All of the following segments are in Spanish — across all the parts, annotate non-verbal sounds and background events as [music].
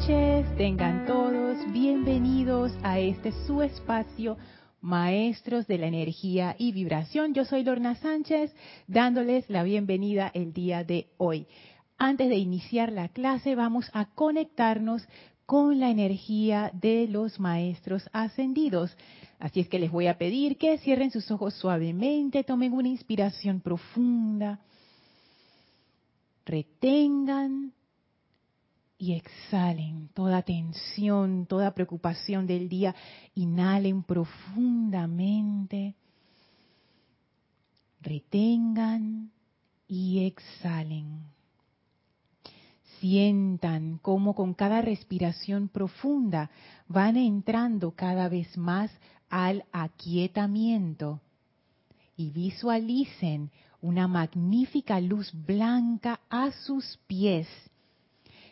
noches, tengan todos bienvenidos a este su espacio, Maestros de la Energía y Vibración. Yo soy Lorna Sánchez, dándoles la bienvenida el día de hoy. Antes de iniciar la clase, vamos a conectarnos con la energía de los Maestros Ascendidos. Así es que les voy a pedir que cierren sus ojos suavemente, tomen una inspiración profunda, retengan y exhalen toda tensión, toda preocupación del día. Inhalen profundamente, retengan y exhalen. Sientan cómo con cada respiración profunda van entrando cada vez más al aquietamiento y visualicen una magnífica luz blanca a sus pies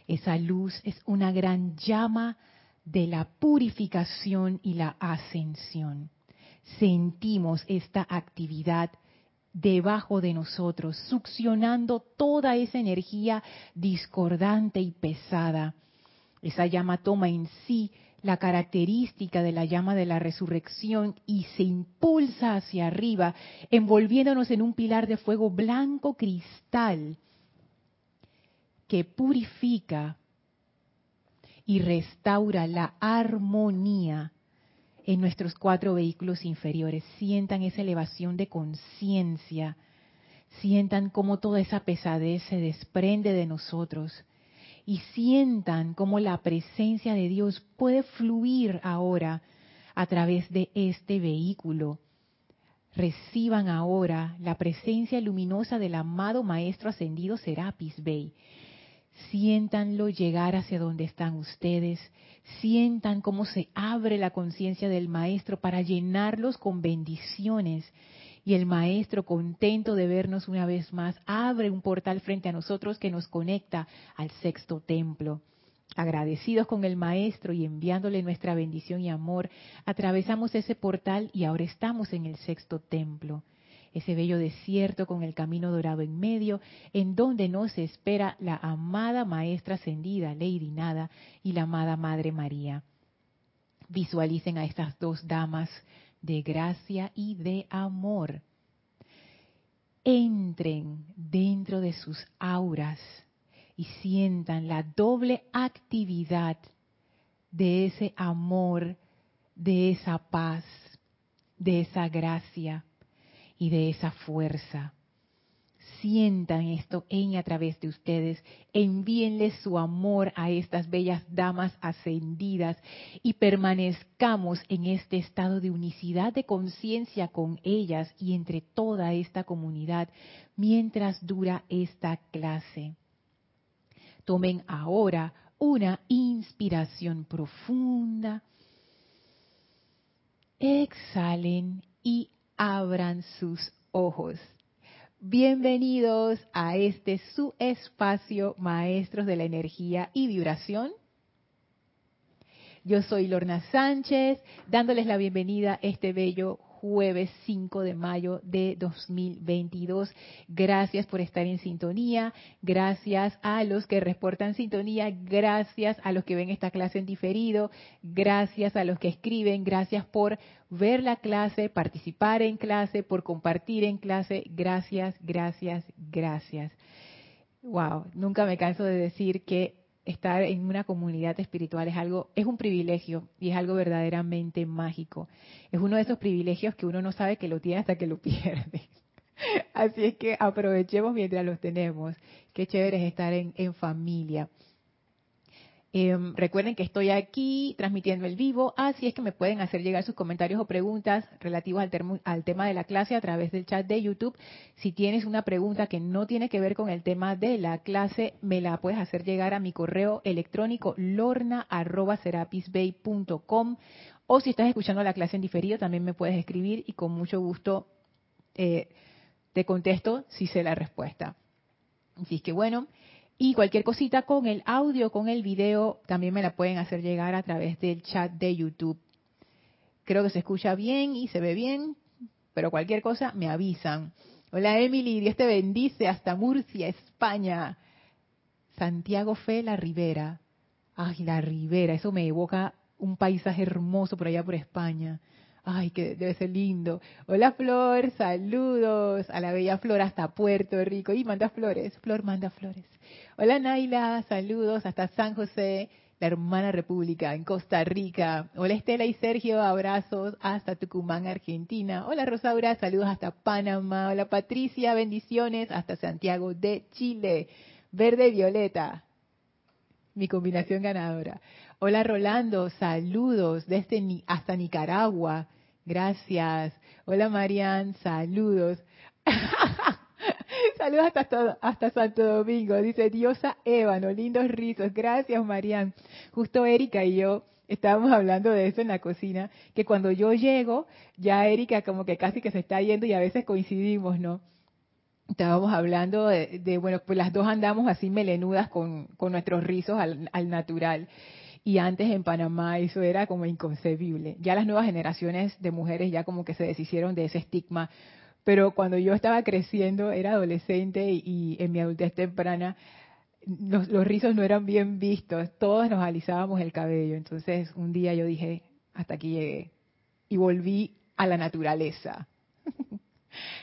esa luz es una gran llama de la purificación y la ascensión. Sentimos esta actividad debajo de nosotros, succionando toda esa energía discordante y pesada. Esa llama toma en sí la característica de la llama de la resurrección y se impulsa hacia arriba, envolviéndonos en un pilar de fuego blanco cristal que purifica y restaura la armonía en nuestros cuatro vehículos inferiores. Sientan esa elevación de conciencia, sientan cómo toda esa pesadez se desprende de nosotros y sientan cómo la presencia de Dios puede fluir ahora a través de este vehículo. Reciban ahora la presencia luminosa del amado Maestro Ascendido Serapis Bey Siéntanlo llegar hacia donde están ustedes. Sientan cómo se abre la conciencia del Maestro para llenarlos con bendiciones. Y el Maestro, contento de vernos una vez más, abre un portal frente a nosotros que nos conecta al sexto templo. Agradecidos con el Maestro y enviándole nuestra bendición y amor, atravesamos ese portal y ahora estamos en el sexto templo ese bello desierto con el camino dorado en medio, en donde nos espera la amada Maestra Ascendida, Lady Nada, y la amada Madre María. Visualicen a estas dos damas de gracia y de amor. Entren dentro de sus auras y sientan la doble actividad de ese amor, de esa paz, de esa gracia y de esa fuerza. Sientan esto en y a través de ustedes, envíenle su amor a estas bellas damas ascendidas y permanezcamos en este estado de unicidad de conciencia con ellas y entre toda esta comunidad mientras dura esta clase. Tomen ahora una inspiración profunda. Exhalen y abran sus ojos. Bienvenidos a este su espacio, Maestros de la Energía y Vibración. Yo soy Lorna Sánchez, dándoles la bienvenida a este bello jueves 5 de mayo de 2022. Gracias por estar en sintonía, gracias a los que reportan sintonía, gracias a los que ven esta clase en diferido, gracias a los que escriben, gracias por ver la clase, participar en clase, por compartir en clase. Gracias, gracias, gracias. Wow, nunca me canso de decir que estar en una comunidad espiritual es algo, es un privilegio y es algo verdaderamente mágico. Es uno de esos privilegios que uno no sabe que lo tiene hasta que lo [laughs] pierde. Así es que aprovechemos mientras los tenemos. Qué chévere es estar en, en familia. Em, recuerden que estoy aquí transmitiendo el vivo, así es que me pueden hacer llegar sus comentarios o preguntas relativos al, al, tema de la clase a través del chat de YouTube. Si tienes una pregunta que no tiene que ver con el tema de la clase, me la puedes hacer llegar a mi correo electrónico lorna.serapisbay.com o si estás escuchando la clase en diferido, también me puedes escribir y con mucho gusto eh, te contesto si sé la respuesta. Así que bueno, y cualquier cosita con el audio, con el video, también me la pueden hacer llegar a través del chat de YouTube. Creo que se escucha bien y se ve bien, pero cualquier cosa me avisan. Hola Emily, Dios te bendice hasta Murcia, España. Santiago Fe La Rivera. Ay, la ribera, eso me evoca un paisaje hermoso por allá por España. Ay, que debe ser lindo. Hola Flor, saludos a la bella Flor hasta Puerto Rico. Y manda flores, Flor manda flores. Hola Naila, saludos hasta San José, la hermana república en Costa Rica. Hola Estela y Sergio, abrazos hasta Tucumán, Argentina. Hola Rosaura, saludos hasta Panamá. Hola Patricia, bendiciones hasta Santiago de Chile. Verde violeta, mi combinación ganadora. Hola Rolando, saludos desde hasta Nicaragua. Gracias. Hola Marian, saludos. [laughs] saludos hasta, hasta Santo Domingo. Dice Diosa Ébano, lindos rizos. Gracias Marian. Justo Erika y yo estábamos hablando de eso en la cocina, que cuando yo llego, ya Erika como que casi que se está yendo y a veces coincidimos, ¿no? Estábamos hablando de, bueno, pues las dos andamos así melenudas con, con nuestros rizos al, al natural y antes en Panamá eso era como inconcebible. Ya las nuevas generaciones de mujeres ya como que se deshicieron de ese estigma, pero cuando yo estaba creciendo, era adolescente y, en mi adultez temprana, los, los, rizos no eran bien vistos, todos nos alisábamos el cabello. Entonces un día yo dije, hasta aquí llegué y volví a la naturaleza. [laughs]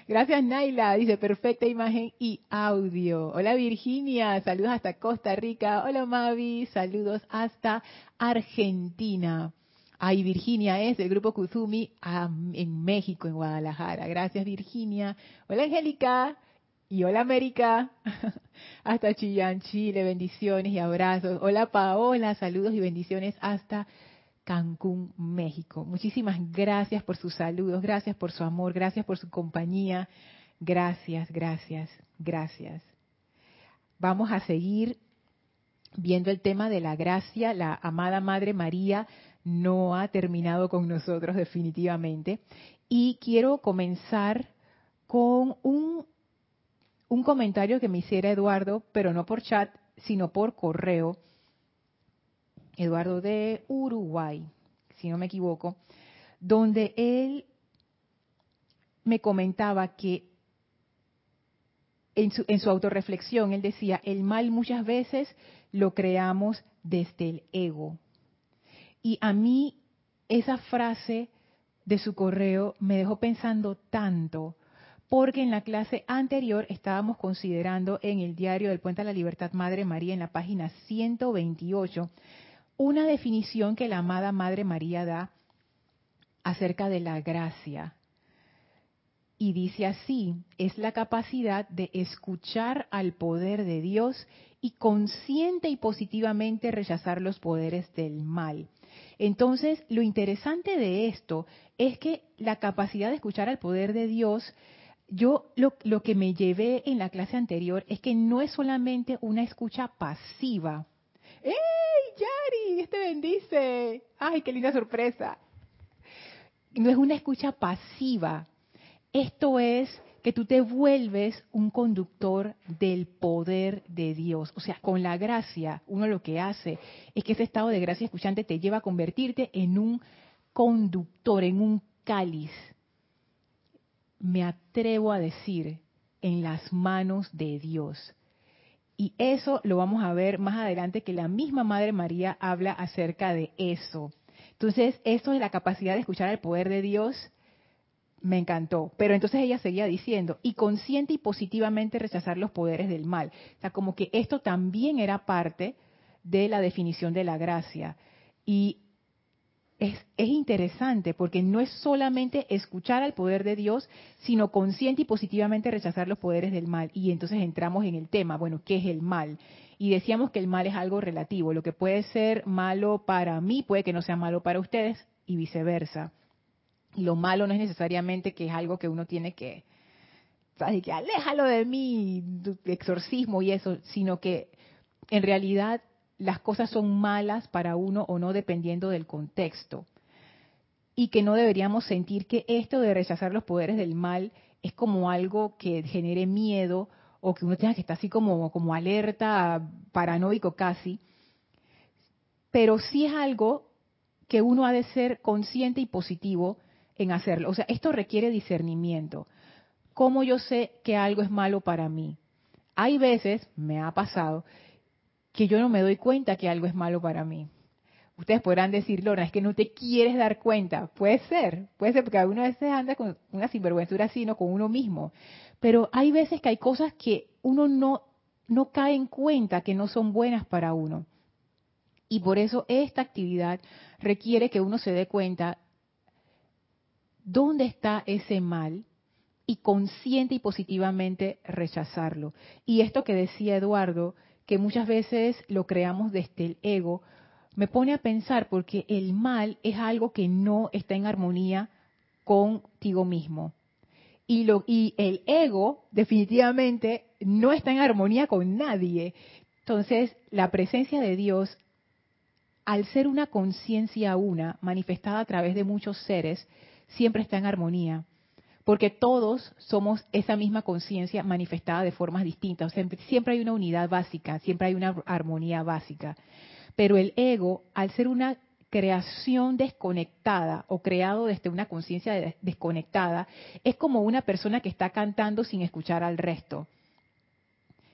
Gracias Naila, dice perfecta imagen y audio. Hola Virginia, saludos hasta Costa Rica. Hola Mavi, saludos hasta Argentina. Ay, Virginia es del grupo Kuzumi en México, en Guadalajara. Gracias Virginia. Hola Angélica y hola América. [laughs] hasta Chillán, Chile, bendiciones y abrazos. Hola Paola, saludos y bendiciones hasta Cancún, México. Muchísimas gracias por sus saludos, gracias por su amor, gracias por su compañía. Gracias, gracias, gracias. Vamos a seguir viendo el tema de la gracia. La amada Madre María no ha terminado con nosotros definitivamente. Y quiero comenzar con un, un comentario que me hiciera Eduardo, pero no por chat, sino por correo Eduardo de Uruguay, si no me equivoco, donde él me comentaba que en su, en su autorreflexión él decía, el mal muchas veces lo creamos desde el ego. Y a mí esa frase de su correo me dejó pensando tanto, porque en la clase anterior estábamos considerando en el diario del Puente a la Libertad Madre María, en la página 128, una definición que la amada Madre María da acerca de la gracia. Y dice así, es la capacidad de escuchar al poder de Dios y consciente y positivamente rechazar los poderes del mal. Entonces, lo interesante de esto es que la capacidad de escuchar al poder de Dios, yo lo, que me llevé en la clase anterior es que no es solamente una escucha pasiva, ¡Ey, Yari! Dios te bendice. ¡Ay, qué linda sorpresa! No es una escucha pasiva. Esto es que tú te vuelves un conductor del poder de Dios. O sea, con la gracia, uno lo que hace es que ese estado de gracia escuchante te lleva a convertirte en un conductor, en un cáliz. Me atrevo a decir, en las manos de Dios. Y eso lo vamos a ver más adelante, que la misma Madre María habla acerca de eso. Entonces, esto de la capacidad de escuchar el poder de Dios me encantó. Pero entonces ella seguía diciendo, y consciente y positivamente rechazar los poderes del mal. O sea, como que esto también era parte de la definición de la gracia. Y es, interesante porque no es solamente escuchar al poder de Dios, sino consciente y positivamente rechazar los poderes del mal. Y entonces entramos en el tema, bueno, ¿qué es el mal? Y decíamos que el mal es algo relativo. Lo que puede ser malo para mí puede que no sea malo para ustedes y viceversa. Lo malo no es necesariamente que es algo que uno tiene que, ¿sabes? que aléjalo de mí, exorcismo y eso, sino que en realidad las cosas son malas para uno o no dependiendo del contexto. Y que no deberíamos sentir que esto de rechazar los poderes del mal es como algo que genere miedo o que uno tenga que estar así como, como alerta, paranoico casi. Pero sí es algo que uno ha de ser consciente y positivo en hacerlo. O sea, esto requiere discernimiento. ¿Cómo yo sé que algo es malo para mí? Hay veces, me ha pasado, que yo no me doy cuenta que algo es malo para mí. Ustedes podrán decir, Lorna, es que no te quieres dar cuenta. Puede ser, puede ser, porque algunas veces anda con una sinvergüenzura así, no con uno mismo. Pero hay veces que hay cosas que uno no, no cae en cuenta que no son buenas para uno. Y por eso esta actividad requiere que uno se dé cuenta dónde está ese mal y consciente y positivamente rechazarlo. Y esto que decía Eduardo, que muchas veces lo creamos desde el ego, me pone a pensar porque el mal es algo que no está en armonía contigo mismo. Y, y el ego definitivamente no está en armonía con nadie. Entonces, la presencia de Dios, al ser una conciencia una, manifestada a través de muchos seres, siempre está en armonía. Porque todos somos esa misma conciencia manifestada de formas distintas. siempre hay una unidad básica, siempre hay una armonía básica. Pero el ego, al ser una creación desconectada o creado desde una conciencia desconectada, es como una persona que está cantando sin escuchar al resto.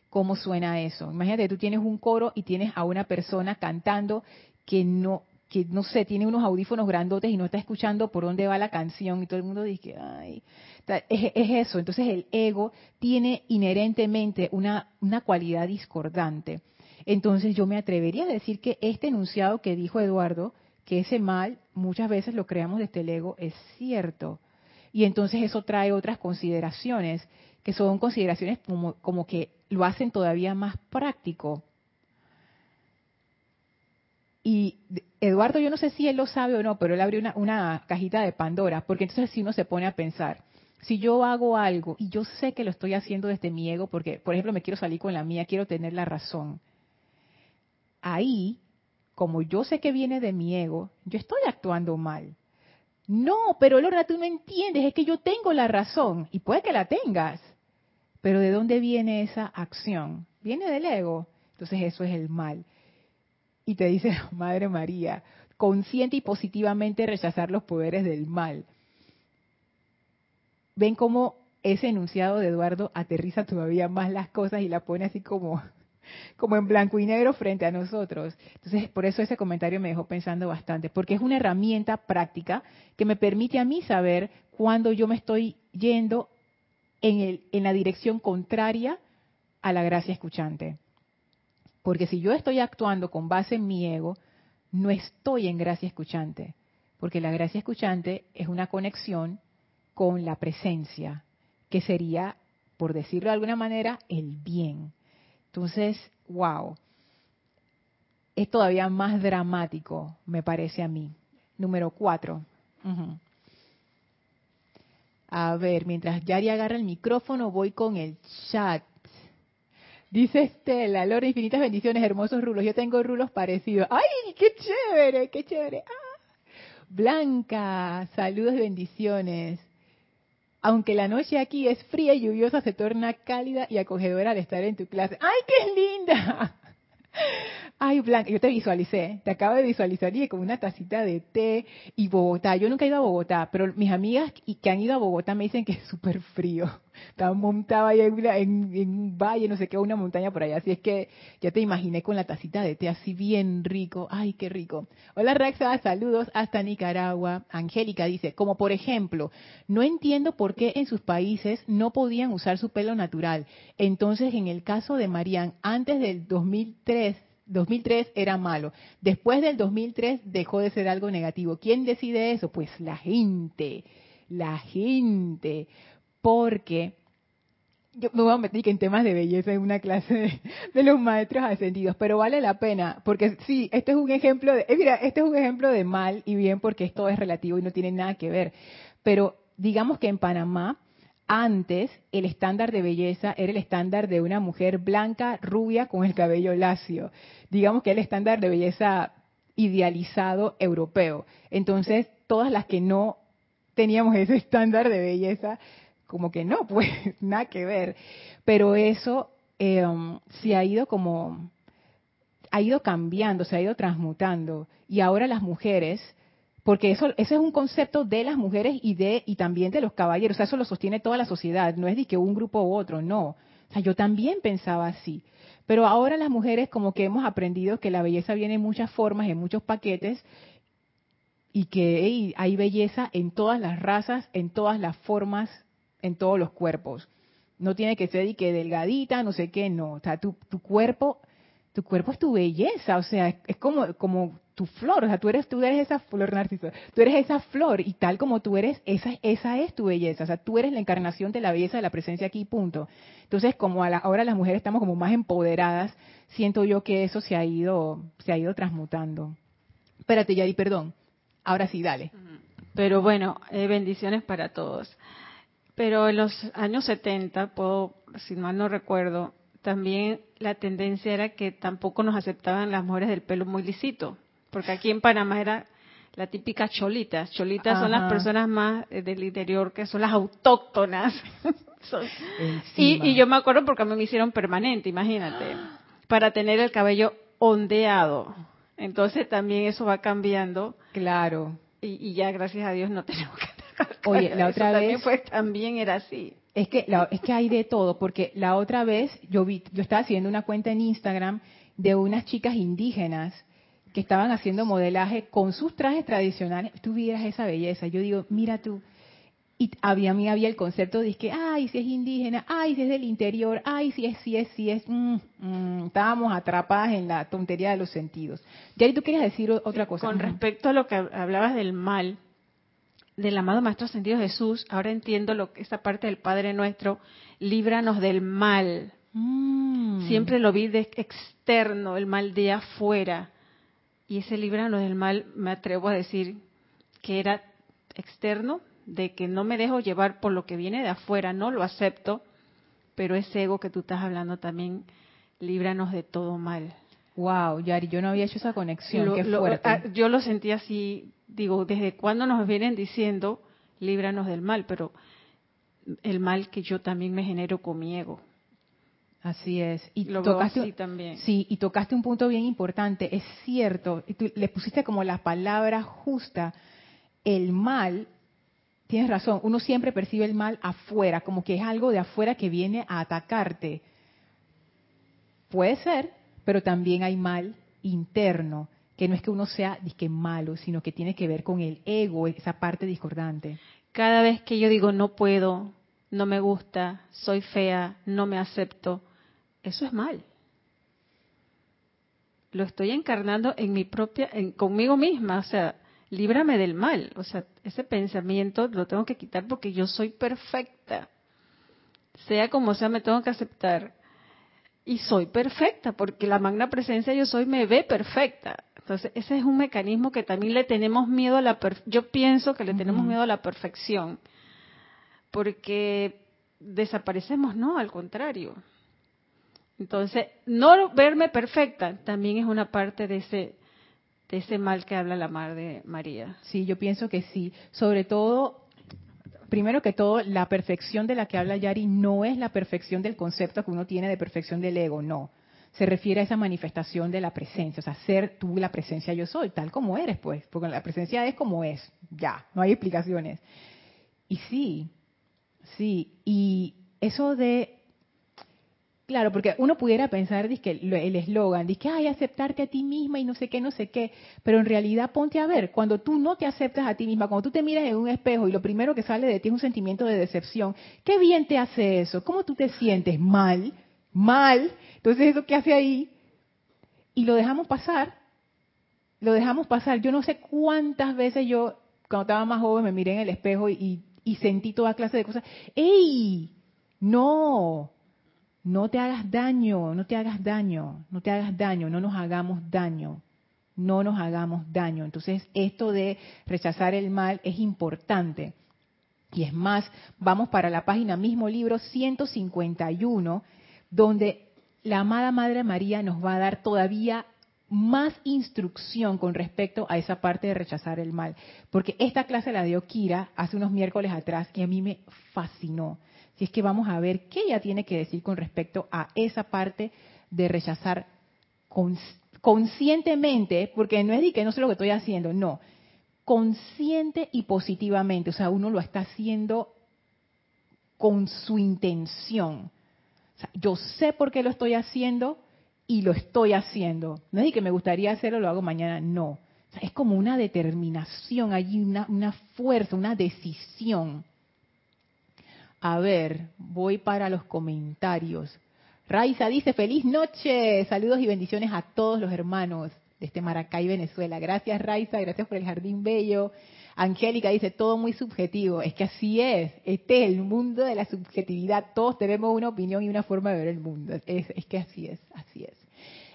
¿Cómo suena eso? Imagínate, tú tienes un coro y tienes a una persona cantando que no, que no sé, tiene unos audífonos grandotes y no está escuchando por dónde va la canción y todo el mundo dice, ay, es, es eso. Entonces el ego tiene inherentemente una, una cualidad discordante. Entonces yo me atrevería a decir que este enunciado que dijo Eduardo, que ese mal muchas veces lo creamos desde el ego, es cierto. Y entonces eso trae otras consideraciones, que son consideraciones como, como que lo hacen todavía más práctico. Y Eduardo, yo no sé si él lo sabe o no, pero él abrió una, cajita de Pandora, porque entonces si uno se pone a pensar, si yo hago algo y yo sé que lo estoy haciendo desde mi ego, porque por ejemplo me quiero salir con la mía, quiero tener la razón, ahí, como yo sé que viene de mi ego, yo estoy actuando mal. No, pero Lorna, tú no entiendes, es que yo tengo la razón, y puede que la tengas, pero ¿de dónde viene esa acción? Viene del ego, entonces eso es el mal. Y te dice [laughs] Madre María, consciente y positivamente rechazar los poderes del mal. Ven cómo ese enunciado de Eduardo aterriza todavía más las cosas y la pone así como [laughs] como en blanco y negro frente a nosotros. Entonces, por eso ese comentario me dejó pensando bastante, porque es una herramienta práctica que me permite a mí saber cuando yo me estoy yendo en, el, en la dirección contraria a la gracia escuchante. Porque si yo estoy actuando con base en mi ego, no estoy en gracia escuchante, porque la gracia escuchante es una conexión con la presencia, que sería, por decirlo de alguna manera, el bien. Entonces, wow, es todavía más dramático, me parece a mí. Número cuatro. A ver, mientras Yari agarra el micrófono, voy con el chat. Dice Estela, Lora, infinitas bendiciones, hermosos rulos. Yo tengo rulos parecidos. ¡Ay, qué chévere, qué chévere! Ah. Blanca, saludos bendiciones. Aunque la noche aquí es fría y lluviosa, se torna cálida y acogedora al estar en tu clase. ¡Ay, qué linda! [laughs] Ay, Blanca, yo te visualicé, te acabo de visualizar y con una tacita de té y Bogotá. Yo nunca he ido a Bogotá, pero mis amigas que han ido a Bogotá me dicen que es súper frío. Estaba montada ahí en, un valle, no sé qué, una montaña por allá. Así es que ya te imaginé con la tacita de té así bien rico. Ay, qué rico. Hola Raxa, saludos hasta Nicaragua. Angélica dice, como por ejemplo, no entiendo por qué en sus países no podían usar su pelo natural. Entonces, en el caso de Marían, antes del 2003, 2003 era malo. Después del 2003 dejó de ser algo negativo. ¿Quién decide eso? Pues la gente, la gente. Porque yo me voy a meter en temas de belleza en una clase de, los maestros ascendidos, pero vale la pena, porque sí, este es un ejemplo de, eh, mira, este es un ejemplo de mal y bien porque esto es relativo y no tiene nada que ver. Pero digamos que en Panamá antes, el estándar de belleza era el estándar de una mujer blanca, rubia, con el cabello lacio. Digamos que el estándar de belleza idealizado europeo. Entonces, todas las que no teníamos ese estándar de belleza, como que no, [laughs] pues nada que ver. Pero eso eh, se ha ido como, ha ido cambiando, se ha ido transmutando. Y ahora las mujeres porque eso, ese es un concepto de las mujeres y de y también de los caballeros. O sea, eso lo sostiene toda la sociedad. No es de que un grupo u otro, no. O sea, yo también pensaba así. Pero ahora las mujeres como que hemos aprendido que la belleza viene en muchas formas, en muchos paquetes, y que hay belleza en todas las razas, en todas las formas, en todos los cuerpos. No tiene que ser y que delgadita, no sé qué, no. O sea, tu, tu cuerpo, tu cuerpo es tu belleza, o sea, es, como, como tu flor, o sea, tú eres, tú eres esa flor narciso, tú eres esa flor y tal como tú eres, esa, esa es tu belleza, o sea, tú eres la encarnación de la belleza de la presencia aquí, punto. Entonces, como ahora las mujeres estamos como más empoderadas, siento yo que eso se ha ido, se ha ido transmutando. Espérate, Yari, perdón. Ahora sí, dale. Pero bueno, eh, bendiciones para todos. Pero en los años 70, puedo, si mal no recuerdo, también la tendencia era que tampoco nos aceptaban las mujeres del pelo muy lisito, porque aquí en Panamá era la típica cholitas. Cholitas son las personas más eh, del interior que son las autóctonas. [laughs] y, y, yo me acuerdo porque a mí me hicieron permanente, imagínate, para tener el cabello ondeado. Entonces también eso va cambiando. Claro. Y, ya gracias a Dios no [laughs] tenemos que [laughs] Oye, la otra vez también, fue, también era así. Es que es que hay de todo, porque la otra vez yo vi, yo estaba haciendo una cuenta en Instagram de unas chicas indígenas que estaban haciendo modelaje con sus trajes tradicionales. Tú vieras esa belleza. Yo digo, mira tú, y había, a mí había el concepto de que, ay, si es indígena, ay, si es del interior, ay, si es, si es, si es, mm, mm, estábamos atrapadas en la tontería de los sentidos. y tú querías decir otra cosa. Con respecto a lo que hablabas del mal, del amado Maestro Ascendido Jesús, ahora entiendo lo que esa parte del Padre Nuestro, líbranos del mal. Mm. Siempre lo vi de externo, el mal de afuera. Y ese líbranos del mal, me atrevo a decir que era externo, de que no me dejo llevar por lo que viene de afuera, no lo acepto, pero ese ego que tú estás hablando también, líbranos de todo mal. Wow, Yari, yo no había hecho esa conexión, qué fuerte. Ah, yo lo sentí así, digo, desde cuándo nos vienen diciendo, líbranos del mal, pero el mal que yo también me genero con mi ego. Así es. Y lo tocaste, también. Sí, y tocaste un punto bien importante. Es cierto, y tú le pusiste como la palabra justa. El mal tienes razón, uno siempre percibe el mal afuera, como que es algo de afuera que viene a atacarte. Puede ser, pero también hay mal interno, que no es que uno sea disque malo, sino que tiene que ver con el ego, esa parte discordante. Cada vez que yo digo no puedo, no me gusta, soy fea, no me acepto, eso es mal. Lo estoy encarnando en mi propia, en, conmigo misma, o sea, líbrame del mal. O sea, ese pensamiento lo tengo que quitar porque yo soy perfecta. Sea como sea, me tengo que aceptar. Y soy perfecta, porque la magna presencia yo soy me ve perfecta. Entonces, ese es un mecanismo que también le tenemos miedo a la yo pienso que le tenemos miedo a la perfección. Porque desaparecemos, no, al contrario. Entonces, no verme perfecta también es una parte de ese de ese mal que habla la Madre María. Sí, yo pienso que sí. Sobre todo, primero que todo, la perfección de la que habla Yari no es la perfección del concepto que uno tiene de perfección del ego, no. Se refiere a esa manifestación de la presencia, o sea, ser tú la presencia yo soy, tal como eres, pues, porque la presencia es como es, ya, no hay explicaciones. Y sí, sí, y eso de Claro, porque uno pudiera pensar que el eslogan, que ay, aceptarte a ti misma y no sé qué, no sé qué, pero en realidad ponte a ver, cuando tú no te aceptas a ti misma, cuando tú te miras en un espejo y lo primero que sale de ti es un sentimiento de decepción, ¿qué bien te hace eso? ¿Cómo tú te sientes? Mal, mal. Entonces, ¿eso qué hace ahí? Y lo dejamos pasar, lo dejamos pasar. Yo no sé cuántas veces yo, cuando estaba más joven, me miré en el espejo y, y sentí toda clase de cosas. ¡Ey! No, no te hagas daño, no te hagas daño, no te hagas daño, no nos hagamos daño, no nos hagamos daño. Entonces, esto de rechazar el mal es importante. Y es más, vamos para la página mismo libro 151, donde la amada Madre María nos va a dar todavía más instrucción con respecto a esa parte de rechazar el mal. Porque esta clase la dio Kira hace unos miércoles atrás y a mí me fascinó si es que vamos a ver qué ella tiene que decir con respecto a esa parte de rechazar conscientemente, porque no es de que no sé lo que estoy haciendo, no, consciente y positivamente, o sea, uno lo está haciendo con su intención. Yo sé por qué lo estoy haciendo y lo estoy haciendo. No es que me gustaría hacerlo, lo hago mañana, no. es como una determinación allí, una, una fuerza, una decisión. A ver, voy para los comentarios. Raiza dice, feliz noche, saludos y bendiciones a todos los hermanos de este Maracay, Venezuela. Gracias Raiza, gracias por el jardín bello. Angélica dice, todo muy subjetivo. Es que así es. Este es el mundo de la subjetividad. Todos tenemos una opinión y una forma de ver el mundo. Es, es que así es, así es.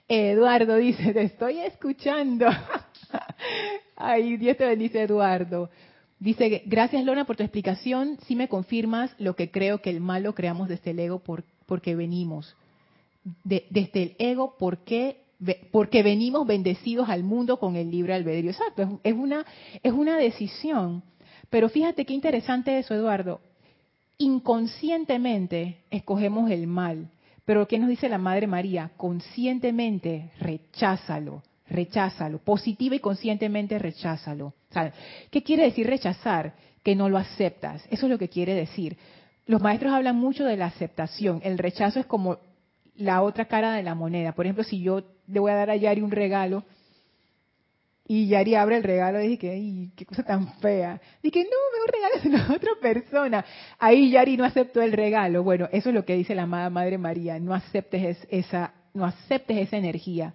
Eduardo dice, te estoy escuchando. [laughs] Ay, Dios te bendice, Eduardo. Dice, gracias Lona por tu explicación. Si me confirmas lo que creo que el mal lo creamos desde el ego por, porque venimos. desde el ego, porque porque venimos bendecidos al mundo con el libre albedrío. Exacto, es, una, es una decisión. Pero fíjate qué interesante eso, Eduardo. Inconscientemente escogemos el mal. Pero ¿qué nos dice la Madre María? Conscientemente recházalo, recházalo. Positiva y conscientemente recházalo. ¿Qué quiere decir rechazar? Que no lo aceptas. Eso es lo que quiere decir. Los maestros hablan mucho de la aceptación. El rechazo es como la otra cara de la moneda. Por ejemplo, si yo le voy a dar a Yari un regalo y Yari abre el regalo y dice, ¡ay, qué cosa tan fea! Dije, no, mejor regalo a otra persona. Ahí Yari no aceptó el regalo. Bueno, eso es lo que dice la amada Madre María. No aceptes esa, no aceptes esa energía.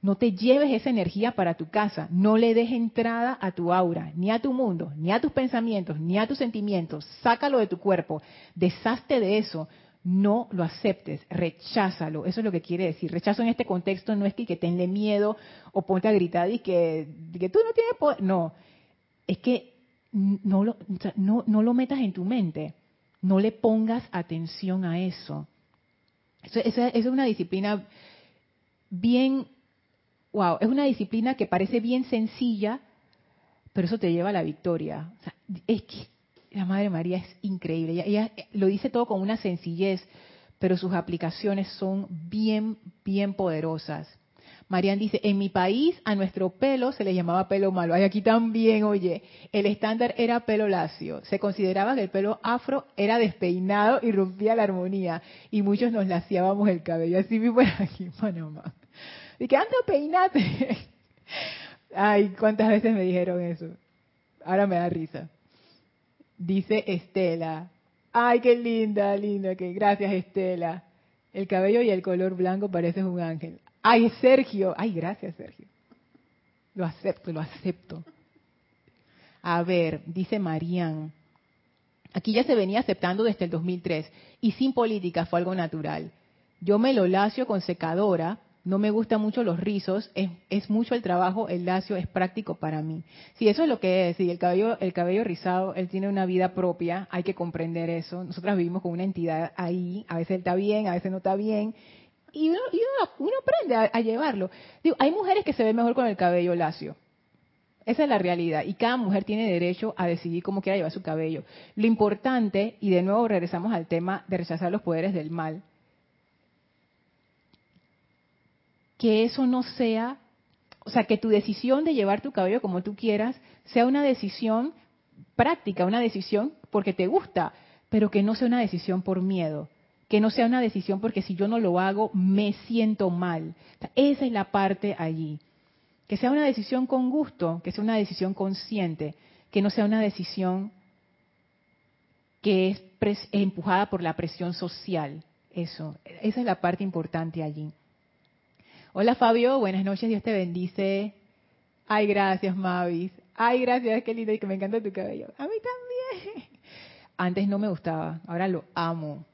No te lleves esa energía para tu casa. No le des entrada a tu aura, ni a tu mundo, ni a tus pensamientos, ni a tus sentimientos. Sácalo de tu cuerpo. Deshazte de eso no lo aceptes, recházalo. Eso es lo que quiere decir. Rechazo en este contexto no es que, que tenle miedo o ponte a gritar y que, que tú no tienes poder. No, es que no lo, no, no lo metas en tu mente. No le pongas atención a eso. Esa es una disciplina bien, wow, es una disciplina que parece bien sencilla, pero eso te lleva a la victoria. es que la Madre María es increíble. Ella, lo dice todo con una sencillez, pero sus aplicaciones son bien, bien poderosas. Marian dice, en mi país a nuestro pelo se le llamaba pelo malo. Ay, aquí también, oye, el estándar era pelo lacio. Se consideraba que el pelo afro era despeinado y rompía la armonía. Y muchos nos laciábamos el cabello. Así mismo aquí en Panamá. Y anda, peinate. [laughs] Ay, cuántas veces me dijeron eso. Ahora me da risa. Dice Estela. Ay, qué linda, linda, que gracias Estela. El cabello y el color blanco pareces un ángel. Ay, Sergio. Ay, gracias Sergio. Lo acepto, lo acepto. A ver, dice Marían. Aquí ya se venía aceptando desde el 2003 y sin política fue algo natural. Yo me lo lacio con secadora no me gustan mucho los rizos, es, mucho el trabajo, el lacio es práctico para mí. Si eso es lo que es, si el cabello, el cabello rizado, él tiene una vida propia, hay que comprender eso. Nosotras vivimos con una entidad ahí, a veces él está bien, a veces no está bien, y uno, aprende a, llevarlo. Digo, hay mujeres que se ven mejor con el cabello lacio. Esa es la realidad. Y cada mujer tiene derecho a decidir cómo quiera llevar su cabello. Lo importante, y de nuevo regresamos al tema de rechazar los poderes del mal, que eso no sea, o sea, que tu decisión de llevar tu cabello como tú quieras sea una decisión práctica, una decisión porque te gusta, pero que no sea una decisión por miedo, que no sea una decisión porque si yo no lo hago me siento mal. esa es la parte allí. Que sea una decisión con gusto, que sea una decisión consciente, que no sea una decisión que es empujada por la presión social. Eso, esa es la parte importante allí. Hola Fabio, buenas noches, Dios te bendice. Ay, gracias Mavis. Ay, gracias, qué lindo y que me encanta tu cabello. A mí también. Antes no me gustaba, ahora lo amo.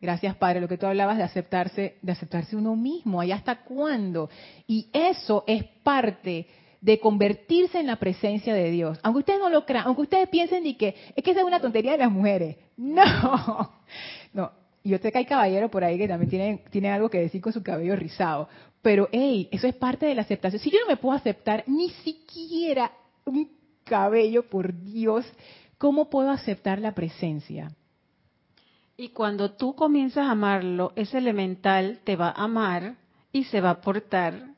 Gracias, Padre, lo que tú hablabas de aceptarse, de aceptarse uno mismo, ¿allá hasta cuándo? Y eso es parte de convertirse en la presencia de Dios. Aunque ustedes no lo crean, aunque ustedes piensen y que es que esa es una tontería de las mujeres. No, [laughs] no. Yo sé que hay caballeros por ahí que también tienen, tienen algo que decir con su cabello rizado. Pero, hey, eso es parte de la aceptación. Si yo no me puedo aceptar ni siquiera un cabello, por Dios, ¿cómo puedo aceptar la presencia? Y cuando tú comienzas a amarlo, ese elemental te va a amar y se va a portar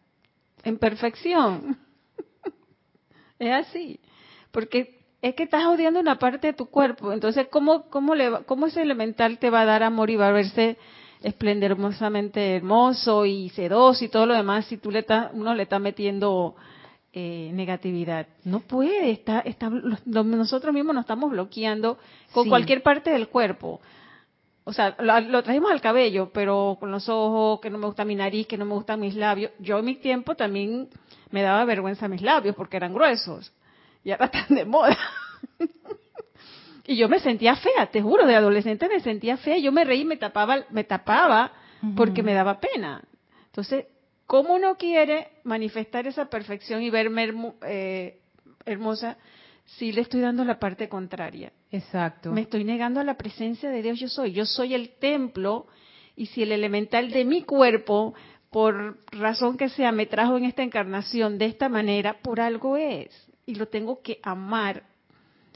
en perfección. [laughs] es así. Porque es que estás odiando una parte de tu cuerpo. Entonces, ¿cómo, cómo, le, ¿cómo ese elemental te va a dar amor y va a verse esplendorosamente hermoso y sedoso y todo lo demás si tú le estás, uno le está metiendo eh, negatividad. No puede, está, está, nosotros mismos nos estamos bloqueando con cualquier parte del cuerpo. O sea, lo, lo, trajimos al cabello, pero con los ojos, que no me gusta mi nariz, que no me gustan mis labios. Yo en mi tiempo también me daba vergüenza mis labios porque eran gruesos. Y ahora están de moda. [laughs] y yo me sentía fea, te juro, de adolescente me sentía fea. Yo me reí, me tapaba, me tapaba porque me daba pena. Entonces, ¿Cómo uno quiere manifestar esa perfección y verme eh, hermosa si le estoy dando la parte contraria? Exacto. Me estoy negando a la presencia de Dios yo soy. Yo soy el templo y si el elemental de mi cuerpo, por razón que sea, me trajo en esta encarnación de esta manera, por algo es. Y lo tengo que amar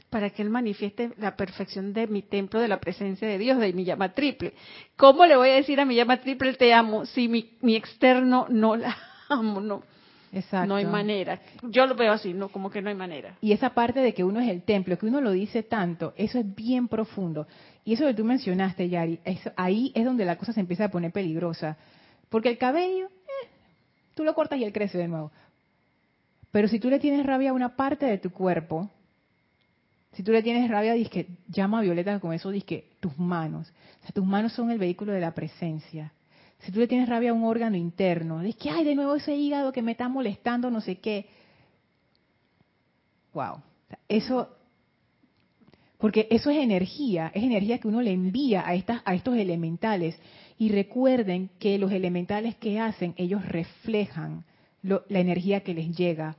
para que Él manifieste la perfección de mi templo, de la presencia de Dios, de mi llama triple. ¿Cómo le voy a decir a mi llama triple te amo si mi, mi externo no la [laughs] amo? No. Exacto. No hay manera. Yo lo veo así, no, como que no hay manera. Y esa parte de que uno es el templo, que uno lo dice tanto, eso es bien profundo. Y eso que tú mencionaste, Yari, ahí es donde la cosa se empieza a poner peligrosa. Porque el cabello, eh, tú lo cortas y él crece de nuevo. Pero si tú le tienes rabia a una parte de tu cuerpo, si tú le tienes rabia, que llama a Violeta con eso, que tus manos. O sea, tus manos son el vehículo de la presencia. Si tú le tienes rabia a un órgano interno, que, ay, de nuevo ese hígado que me está molestando, no sé qué. Wow. Eso, porque eso es energía, es energía que uno le envía a, estas, a estos elementales. Y recuerden que los elementales que hacen, ellos reflejan la energía que les llega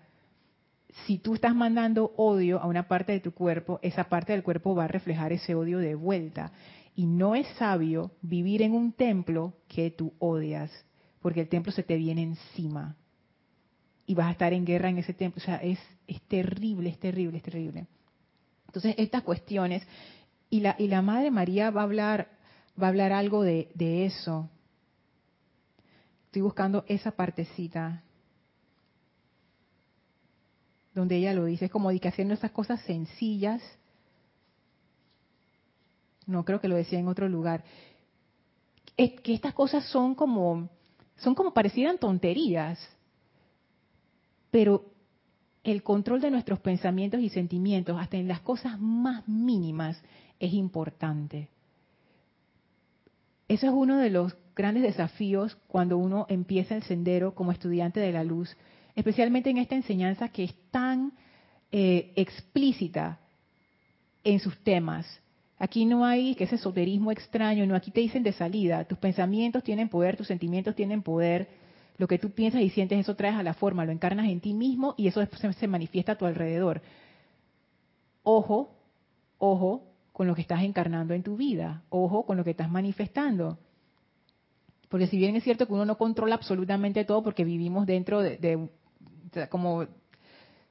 si tú estás mandando odio a una parte de tu cuerpo, esa parte del cuerpo va a reflejar ese odio de vuelta. Y no es sabio vivir en un templo que tú odias, porque el templo se te viene encima. Y vas a estar en guerra en ese templo. O sea, es, es terrible, es terrible, es terrible. Entonces, estas cuestiones, y la, y la Madre María va a hablar, va a hablar algo de, de eso. Estoy buscando esa partecita donde ella lo dice, es como de que haciendo esas cosas sencillas, no creo que lo decía en otro lugar, es que estas cosas son como, son como parecieran tonterías, pero el control de nuestros pensamientos y sentimientos, hasta en las cosas más mínimas, es importante. Eso es uno de los grandes desafíos cuando uno empieza el sendero como estudiante de la luz, especialmente en esta enseñanza que es tan eh, explícita en sus temas. Aquí no hay que ese esoterismo extraño, no, aquí te dicen de salida, tus pensamientos tienen poder, tus sentimientos tienen poder, lo que tú piensas y sientes, eso traes a la forma, lo encarnas en ti mismo y eso después se manifiesta a tu alrededor. Ojo, ojo con lo que estás encarnando en tu vida, ojo con lo que estás manifestando. Porque si bien es cierto que uno no controla absolutamente todo porque vivimos dentro de, de como, o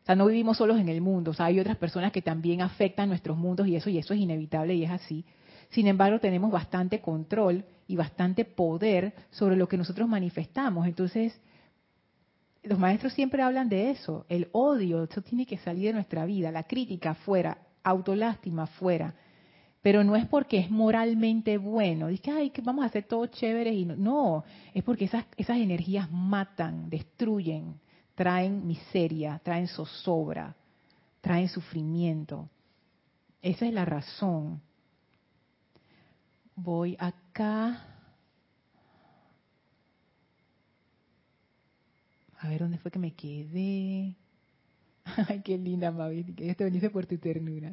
sea, no vivimos solos en el mundo, o sea, hay otras personas que también afectan nuestros mundos y eso, y eso es inevitable y es así. Sin embargo, tenemos bastante control y bastante poder sobre lo que nosotros manifestamos. Entonces, los maestros siempre hablan de eso, el odio, eso tiene que salir de nuestra vida, la crítica fuera, autolástima fuera. Pero no es porque es moralmente bueno, dice, ay, que vamos a hacer todo chévere y no, no, es porque esas, esas energías matan, destruyen, traen miseria, traen zozobra, traen sufrimiento. Esa es la razón. Voy acá. A ver dónde fue que me quedé. [laughs] Ay, qué linda, Mavi. Dios te bendice por tu ternura.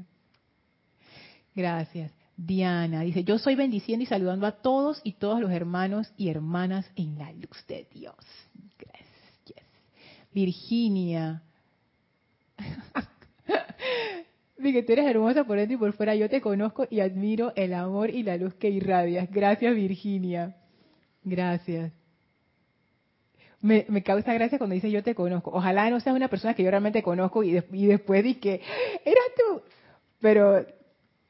Gracias. Diana dice, yo soy bendiciendo y saludando a todos y todos los hermanos y hermanas en la luz de Dios. Virginia. [laughs] Dije, tú eres hermosa por dentro y por fuera. Yo te conozco y admiro el amor y la luz que irradias. Gracias, Virginia. Gracias. Me, causa gracia cuando dice yo te conozco. Ojalá no seas una persona que yo realmente conozco y, después di que eras tú. Pero es,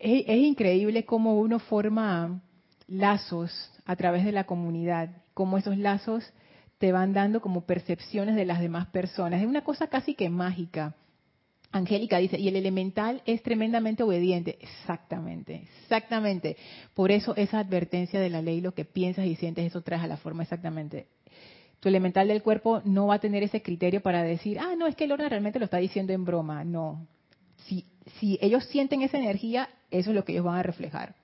es increíble cómo uno forma lazos a través de la comunidad, cómo esos lazos te van dando como percepciones de las demás personas. Es una cosa casi que mágica. Angélica dice, y el elemental es tremendamente obediente. Exactamente, exactamente. Por eso esa advertencia de la ley, lo que piensas y sientes, eso traes a la forma exactamente. Tu elemental del cuerpo no va a tener ese criterio para decir, ah, no, es que orden realmente lo está diciendo en broma. No. Si, si ellos sienten esa energía, eso es lo que ellos van a reflejar.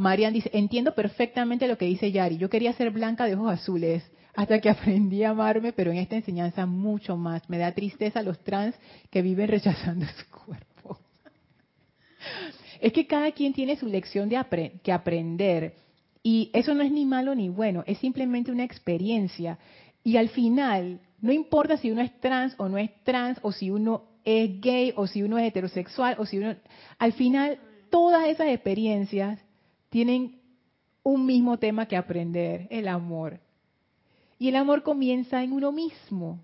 Marian dice, entiendo perfectamente lo que dice Yari. Yo quería ser blanca de ojos azules hasta que aprendí a amarme, pero en esta enseñanza mucho más. Me da tristeza los trans que viven [laughs] rechazando su cuerpo. Es que cada quien tiene su lección de que aprender y eso no es ni malo ni bueno, es simplemente una experiencia. Y al final, no importa si uno es trans o no es trans, o si uno es gay, o si uno es heterosexual, o si uno... Al final, todas esas experiencias tienen un mismo tema que aprender, el amor. Y el amor comienza en uno mismo.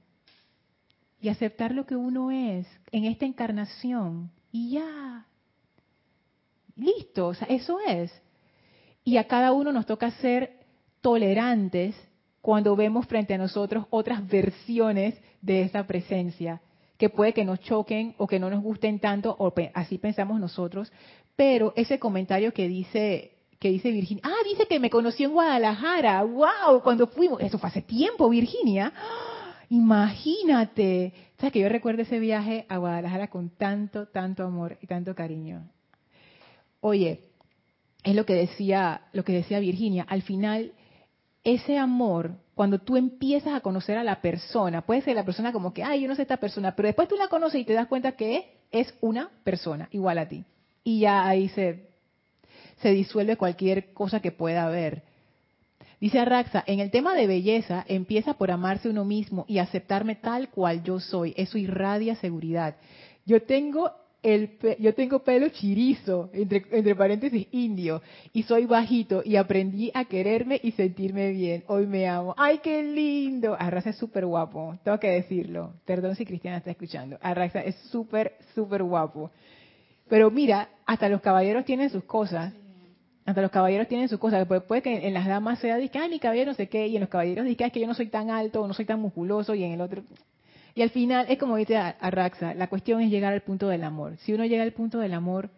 Y aceptar lo que uno es en esta encarnación. Y ya. Listo, o sea, eso es. Y a cada uno nos toca ser tolerantes cuando vemos frente a nosotros otras versiones de esa presencia, que puede que nos choquen o que no nos gusten tanto, o así pensamos nosotros, pero ese comentario que dice dice Virginia. Ah, dice que me conoció en Guadalajara. ¡Wow! Cuando fuimos. Eso fue hace tiempo, Virginia. [gasps] Imagínate. ¿Sabes que yo recuerdo ese viaje a Guadalajara con tanto, tanto amor y tanto cariño? Oye, es lo que decía, lo que decía Virginia. Al final, ese amor, cuando tú empiezas a conocer a la persona, puede ser la persona como que, ay, yo no sé esta persona, pero después tú la conoces y te das cuenta que es una persona igual a ti. Y ya ahí se se disuelve cualquier cosa que pueda haber. Dice Arraxa, en el tema de belleza empieza por amarse uno mismo y aceptarme tal cual yo soy. Eso irradia seguridad. Yo tengo el yo tengo pelo chirizo, entre, entre paréntesis indio, y soy bajito y aprendí a quererme y sentirme bien. Hoy me amo. ¡Ay, qué lindo! Arraxa es súper guapo, tengo que decirlo. Perdón si Cristiana está escuchando. Arraxa es súper, súper guapo. Pero mira, hasta los caballeros tienen sus cosas hasta los caballeros tienen su cosa, puede, puede que en las damas sea, que, ay, mi caballero no sé qué, y en los caballeros dice, es que yo no soy tan alto, o no soy tan musculoso, y en el otro... Y al final, es como dice Arraxa, la cuestión es llegar al punto del amor. Si uno llega al punto del amor,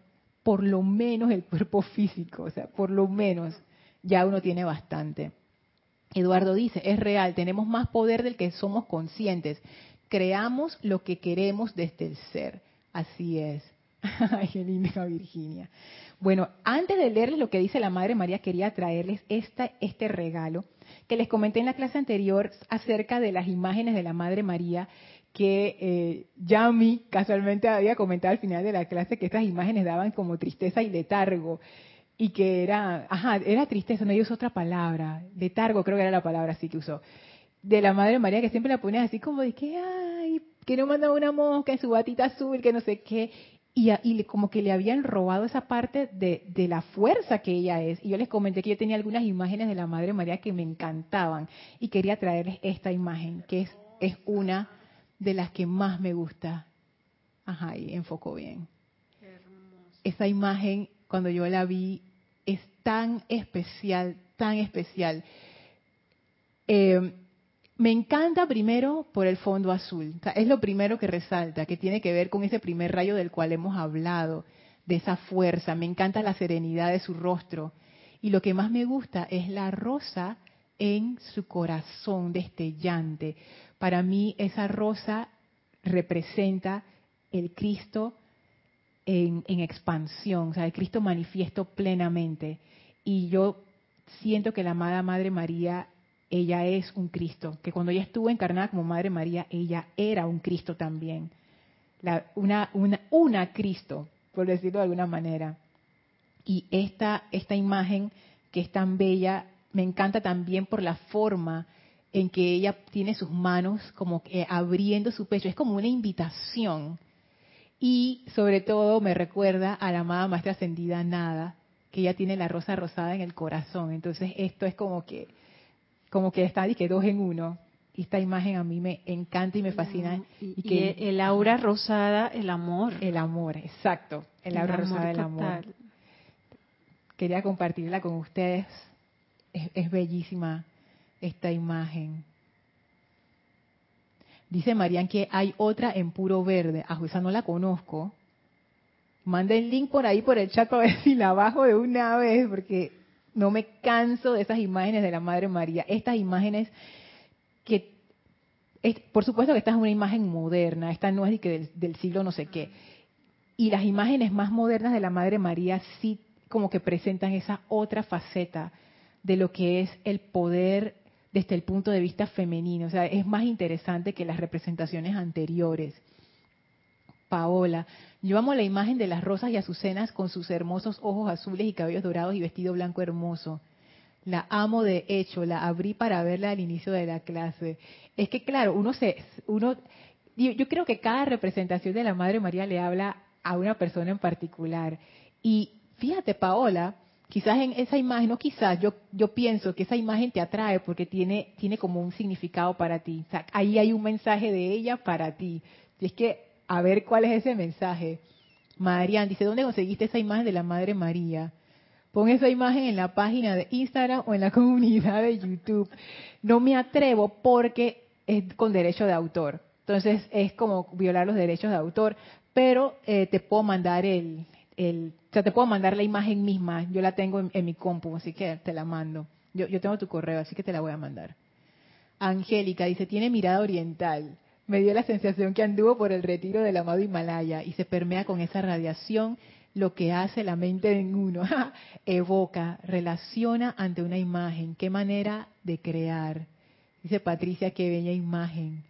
por lo menos el cuerpo [laughs] físico, o sea, por lo menos ya uno tiene bastante. Eduardo dice, es real, tenemos más poder del que somos conscientes. Creamos lo que queremos desde el ser. Así es. [laughs] Ay, qué linda Virginia. Bueno, antes de leerles lo que dice la Madre María, quería traerles esta, este regalo que les comenté en la clase anterior acerca de las imágenes de la Madre María que eh, Yami casualmente había comentado al final de la clase que estas imágenes daban como tristeza y letargo y que era, ajá, era tristeza, no usó otra palabra, letargo creo que era la palabra así que usó, de la Madre María que siempre la ponía así como de que, ay, que no manda una mosca en su batita azul, que no sé qué, y, como que le habían robado esa parte de, la fuerza que ella es. Y yo les comenté que yo tenía algunas imágenes de la Madre María que me encantaban y quería traerles esta imagen, que es, es una de las que más me gusta. Ajá, y enfocó bien. Esa imagen, cuando yo la vi, es tan especial, tan especial. Eh, me encanta primero por el fondo azul. es lo primero que resalta, que tiene que ver con ese primer rayo del cual hemos hablado, de esa fuerza. Me encanta la serenidad de su rostro. Y lo que más me gusta es la rosa en su corazón destellante. Para mí esa rosa representa el Cristo en, en, expansión, o sea, el Cristo manifiesto plenamente. Y yo siento que la amada Madre María ella es un Cristo, que cuando ella estuvo encarnada como Madre María, ella era un Cristo también. una, una, una Cristo, por decirlo de alguna manera. Y esta, esta imagen que es tan bella, me encanta también por la forma en que ella tiene sus manos como que abriendo su pecho. Es como una invitación. Y sobre todo me recuerda a la amada Maestra Ascendida Nada, que ella tiene la rosa rosada en el corazón. Entonces esto es como que como que está y que dos en uno. Esta imagen a mí me encanta y me fascina. y, que el aura rosada, el amor. El amor, exacto. El, aura rosada, el amor. Quería compartirla con ustedes. Es, es bellísima esta imagen. Dice Marian que hay otra en puro verde. Ah, esa no la conozco. Manda el link por ahí por el chat para ver si la bajo de una vez, porque no me canso de esas imágenes de la Madre María. Estas imágenes que, por supuesto que esta es una imagen moderna, esta no es del, del siglo no sé qué. Y las imágenes más modernas de la Madre María sí como que presentan esa otra faceta de lo que es el poder desde el punto de vista femenino. O sea, es más interesante que las representaciones anteriores. Paola, yo amo la imagen de las rosas y azucenas con sus hermosos ojos azules y cabellos dorados y vestido blanco hermoso. La amo de hecho, la abrí para verla al inicio de la clase. Es que claro, uno se, uno, yo creo que cada representación de la Madre María le habla a una persona en particular. Y fíjate, Paola, quizás en esa imagen, no quizás, yo, yo pienso que esa imagen te atrae porque tiene, tiene como un significado para ti. ahí hay un mensaje de ella para ti. Es que, a ver cuál es ese mensaje. Marian dice, ¿dónde conseguiste esa imagen de la Madre María? Pon esa imagen en la página de Instagram o en la [laughs] comunidad de YouTube. No me atrevo porque es con derecho de autor. Entonces es como violar los derechos de autor, pero eh, te puedo mandar el, el, o sea, te puedo mandar la imagen misma, yo la tengo en, mi compu, así que te la mando. Yo, yo tengo tu correo, así que te la voy a mandar. Angélica dice, tiene mirada oriental. Me dio la sensación que anduvo por el retiro del amado Himalaya y se permea con esa radiación lo que hace la mente en uno. [laughs] Evoca, relaciona ante una imagen. Qué manera de crear. Dice Patricia, qué bella imagen.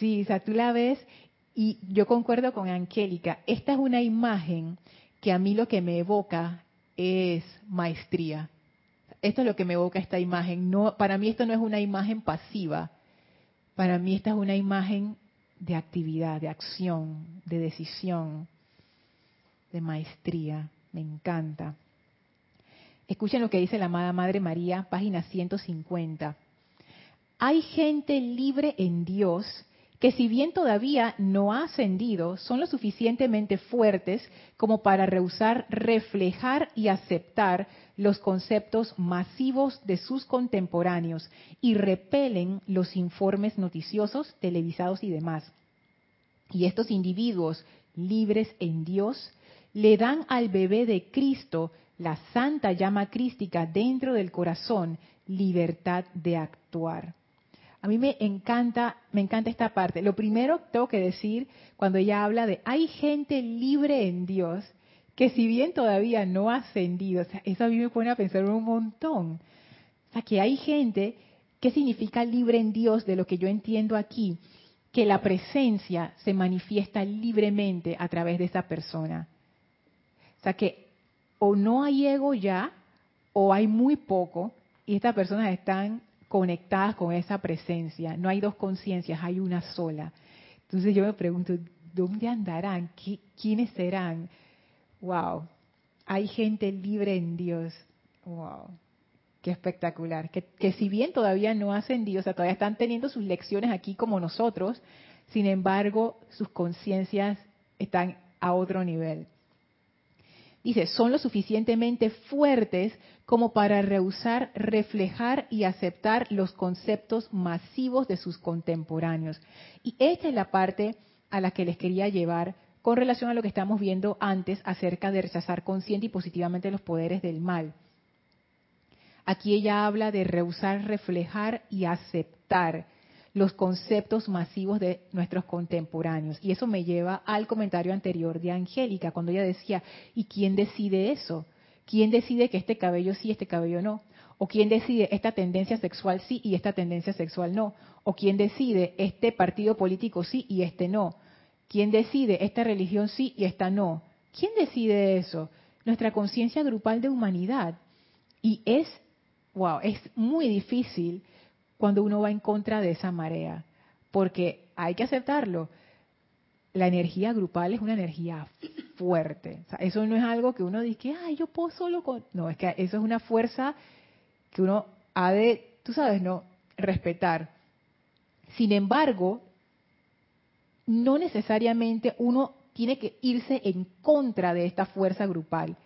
Sí, o sea, tú la ves y yo concuerdo con Angélica. Esta es una imagen que a mí lo que me evoca es maestría. Esto es lo que me evoca esta imagen. No, para mí esto no es una imagen pasiva. Para mí esta es una imagen de actividad, de acción, de decisión, de maestría. Me encanta. Escuchen lo que dice la amada Madre María, página 150. Hay gente libre en Dios que si bien todavía no ha ascendido, son lo suficientemente fuertes como para rehusar reflejar y aceptar los conceptos masivos de sus contemporáneos y repelen los informes noticiosos, televisados y demás. Y estos individuos libres en Dios le dan al bebé de Cristo la santa llama crística dentro del corazón, libertad de actuar. A mí me encanta, me encanta esta parte. Lo primero tengo que decir cuando ella habla de hay gente libre en Dios que si bien todavía no ha ascendido, eso a mí me pone a pensar un montón. O sea, que hay gente, ¿qué significa libre en Dios de lo que yo entiendo aquí? Que la presencia se manifiesta libremente a través de esa persona. O sea, que o no hay ego ya, o hay muy poco, y estas personas están conectadas con esa presencia. No hay dos conciencias, hay una sola. Entonces yo me pregunto, ¿dónde andarán? ¿Quiénes serán? Wow, hay gente libre en Dios. Wow, qué espectacular. Que, que si bien todavía no hacen Dios, o sea, todavía están teniendo sus lecciones aquí como nosotros, sin embargo, sus conciencias están a otro nivel. Dice, son lo suficientemente fuertes como para rehusar reflejar y aceptar los conceptos masivos de sus contemporáneos. Y esta es la parte a la que les quería llevar con relación a lo que estamos viendo antes acerca de rechazar consciente y positivamente los poderes del mal. Aquí ella habla de rehusar reflejar y aceptar los conceptos masivos de nuestros contemporáneos. Y eso me lleva al comentario anterior de Angélica, cuando ella decía, ¿y quién decide eso? ¿Quién decide que este cabello sí, este cabello no? ¿O quién decide esta tendencia sexual sí y esta tendencia sexual no? ¿O quién decide este partido político sí y este no? ¿Quién decide esta religión sí y esta no? ¿Quién decide eso? Nuestra conciencia grupal de humanidad. Y es, wow, es muy difícil cuando uno va en contra de esa marea, porque hay que aceptarlo. La energía grupal es una energía fuerte. eso no es algo que uno dice, ay, yo puedo solo con... No, es que eso es una fuerza que uno ha de, tú sabes, no, respetar. Sin embargo, no necesariamente uno tiene que irse en contra de esta fuerza grupal,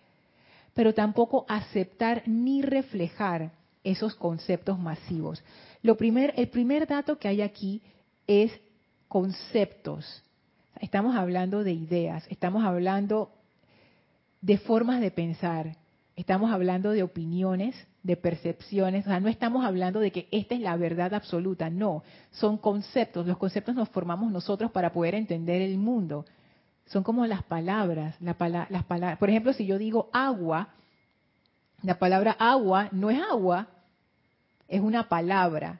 pero tampoco aceptar ni reflejar esos conceptos masivos. Lo primer, el primer dato que hay aquí es conceptos, estamos hablando de ideas, estamos hablando de formas de pensar, estamos hablando de opiniones, de percepciones, o sea, no estamos hablando de que esta es la verdad absoluta, no, son conceptos, los conceptos nos formamos nosotros para poder entender el mundo. Son como las palabras, las palabras. Por ejemplo, si yo digo agua, la palabra agua no es agua, es una palabra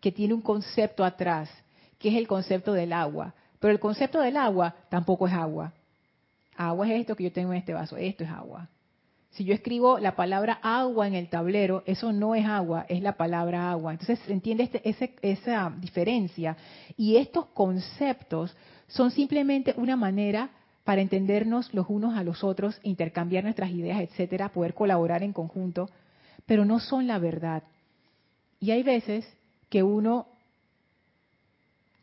que tiene un concepto atrás, que es el concepto del agua. Pero el concepto del agua tampoco es agua. Agua es esto que yo tengo en este vaso, esto es agua. Si yo escribo la palabra agua en el tablero, eso no es agua, es la palabra agua. Entonces se entiende este, esa diferencia. Y estos conceptos son simplemente una manera para entendernos los unos a los otros, intercambiar nuestras ideas, etcétera, poder colaborar en conjunto, pero no son la verdad. Y hay veces que uno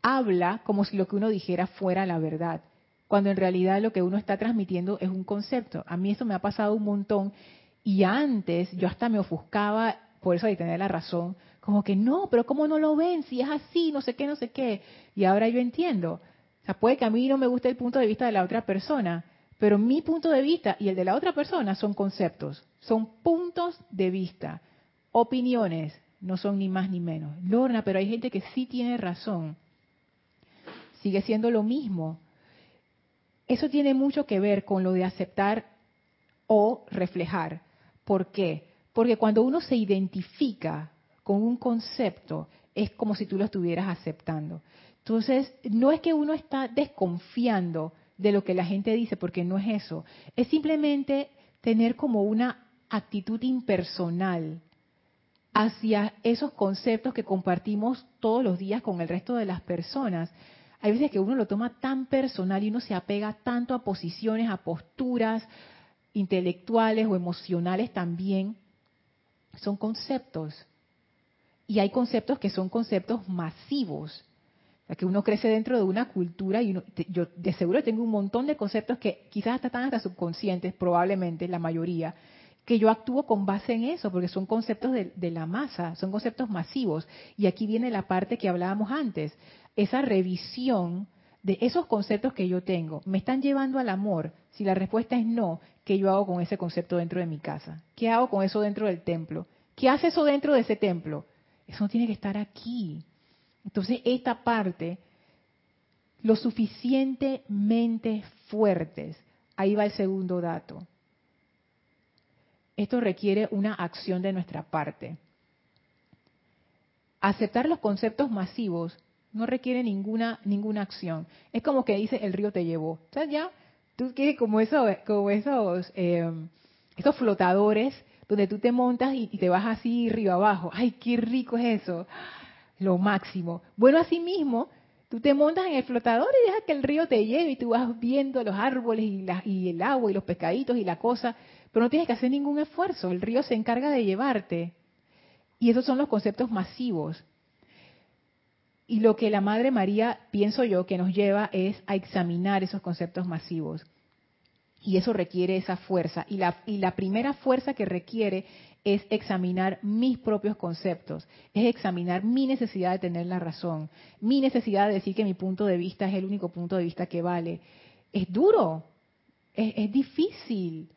habla como si lo que uno dijera fuera la verdad cuando en realidad lo que uno está transmitiendo es un concepto. A mí eso me ha pasado un montón y antes yo hasta me ofuscaba, por eso de tener la razón, como que no, pero ¿cómo no lo ven? Si es así, no sé qué, no sé qué. Y ahora yo entiendo. O sea, puede que a mí no me guste el punto de vista de la otra persona, pero mi punto de vista y el de la otra persona son conceptos, son puntos de vista, opiniones, no son ni más ni menos. Lorna, pero hay gente que sí tiene razón. Sigue siendo lo mismo. Eso tiene mucho que ver con lo de aceptar o reflejar. ¿Por qué? Porque cuando uno se identifica con un concepto, es como si tú lo estuvieras aceptando. Entonces, no es que uno está desconfiando de lo que la gente dice, porque no es eso. Es simplemente tener como una actitud impersonal hacia esos conceptos que compartimos todos los días con el resto de las personas hay veces que uno lo toma tan personal y uno se apega tanto a posiciones, a posturas intelectuales o emocionales también. Son conceptos. Y hay conceptos que son conceptos masivos. que uno crece dentro de una cultura y yo de seguro tengo un montón de conceptos que quizás hasta están hasta subconscientes, probablemente la mayoría, que yo actúo con base en eso, porque son conceptos de, la masa, son conceptos masivos. Y aquí viene la parte que hablábamos antes esa revisión de esos conceptos que yo tengo, ¿me están llevando al amor? Si la respuesta es no, ¿qué yo hago con ese concepto dentro de mi casa? ¿Qué hago con eso dentro del templo? ¿Qué hace eso dentro de ese templo? Eso no tiene que estar aquí. Entonces, esta parte, lo suficientemente fuertes, ahí va el segundo dato. Esto requiere una acción de nuestra parte. Aceptar los conceptos masivos no requiere ninguna ninguna acción. Es como que dice el río te llevó. O sea, ya tú quieres como eso, como esos eh, esos flotadores donde tú te montas y, te vas así río abajo. Ay, qué rico es eso. Lo máximo. Bueno, así mismo, tú te montas en el flotador y dejas que el río te lleve y tú vas viendo los árboles y, y el agua y los pescaditos y la cosa, pero no tienes que hacer ningún esfuerzo. El río se encarga de llevarte. Y esos son los conceptos masivos. Y lo que la Madre María, pienso yo, que nos lleva es a examinar esos conceptos masivos. Y eso requiere esa fuerza. Y la, primera fuerza que requiere es examinar mis propios conceptos, es examinar mi necesidad de tener la razón, mi necesidad de decir que mi punto de vista es el único punto de vista que vale. Es duro, es difícil,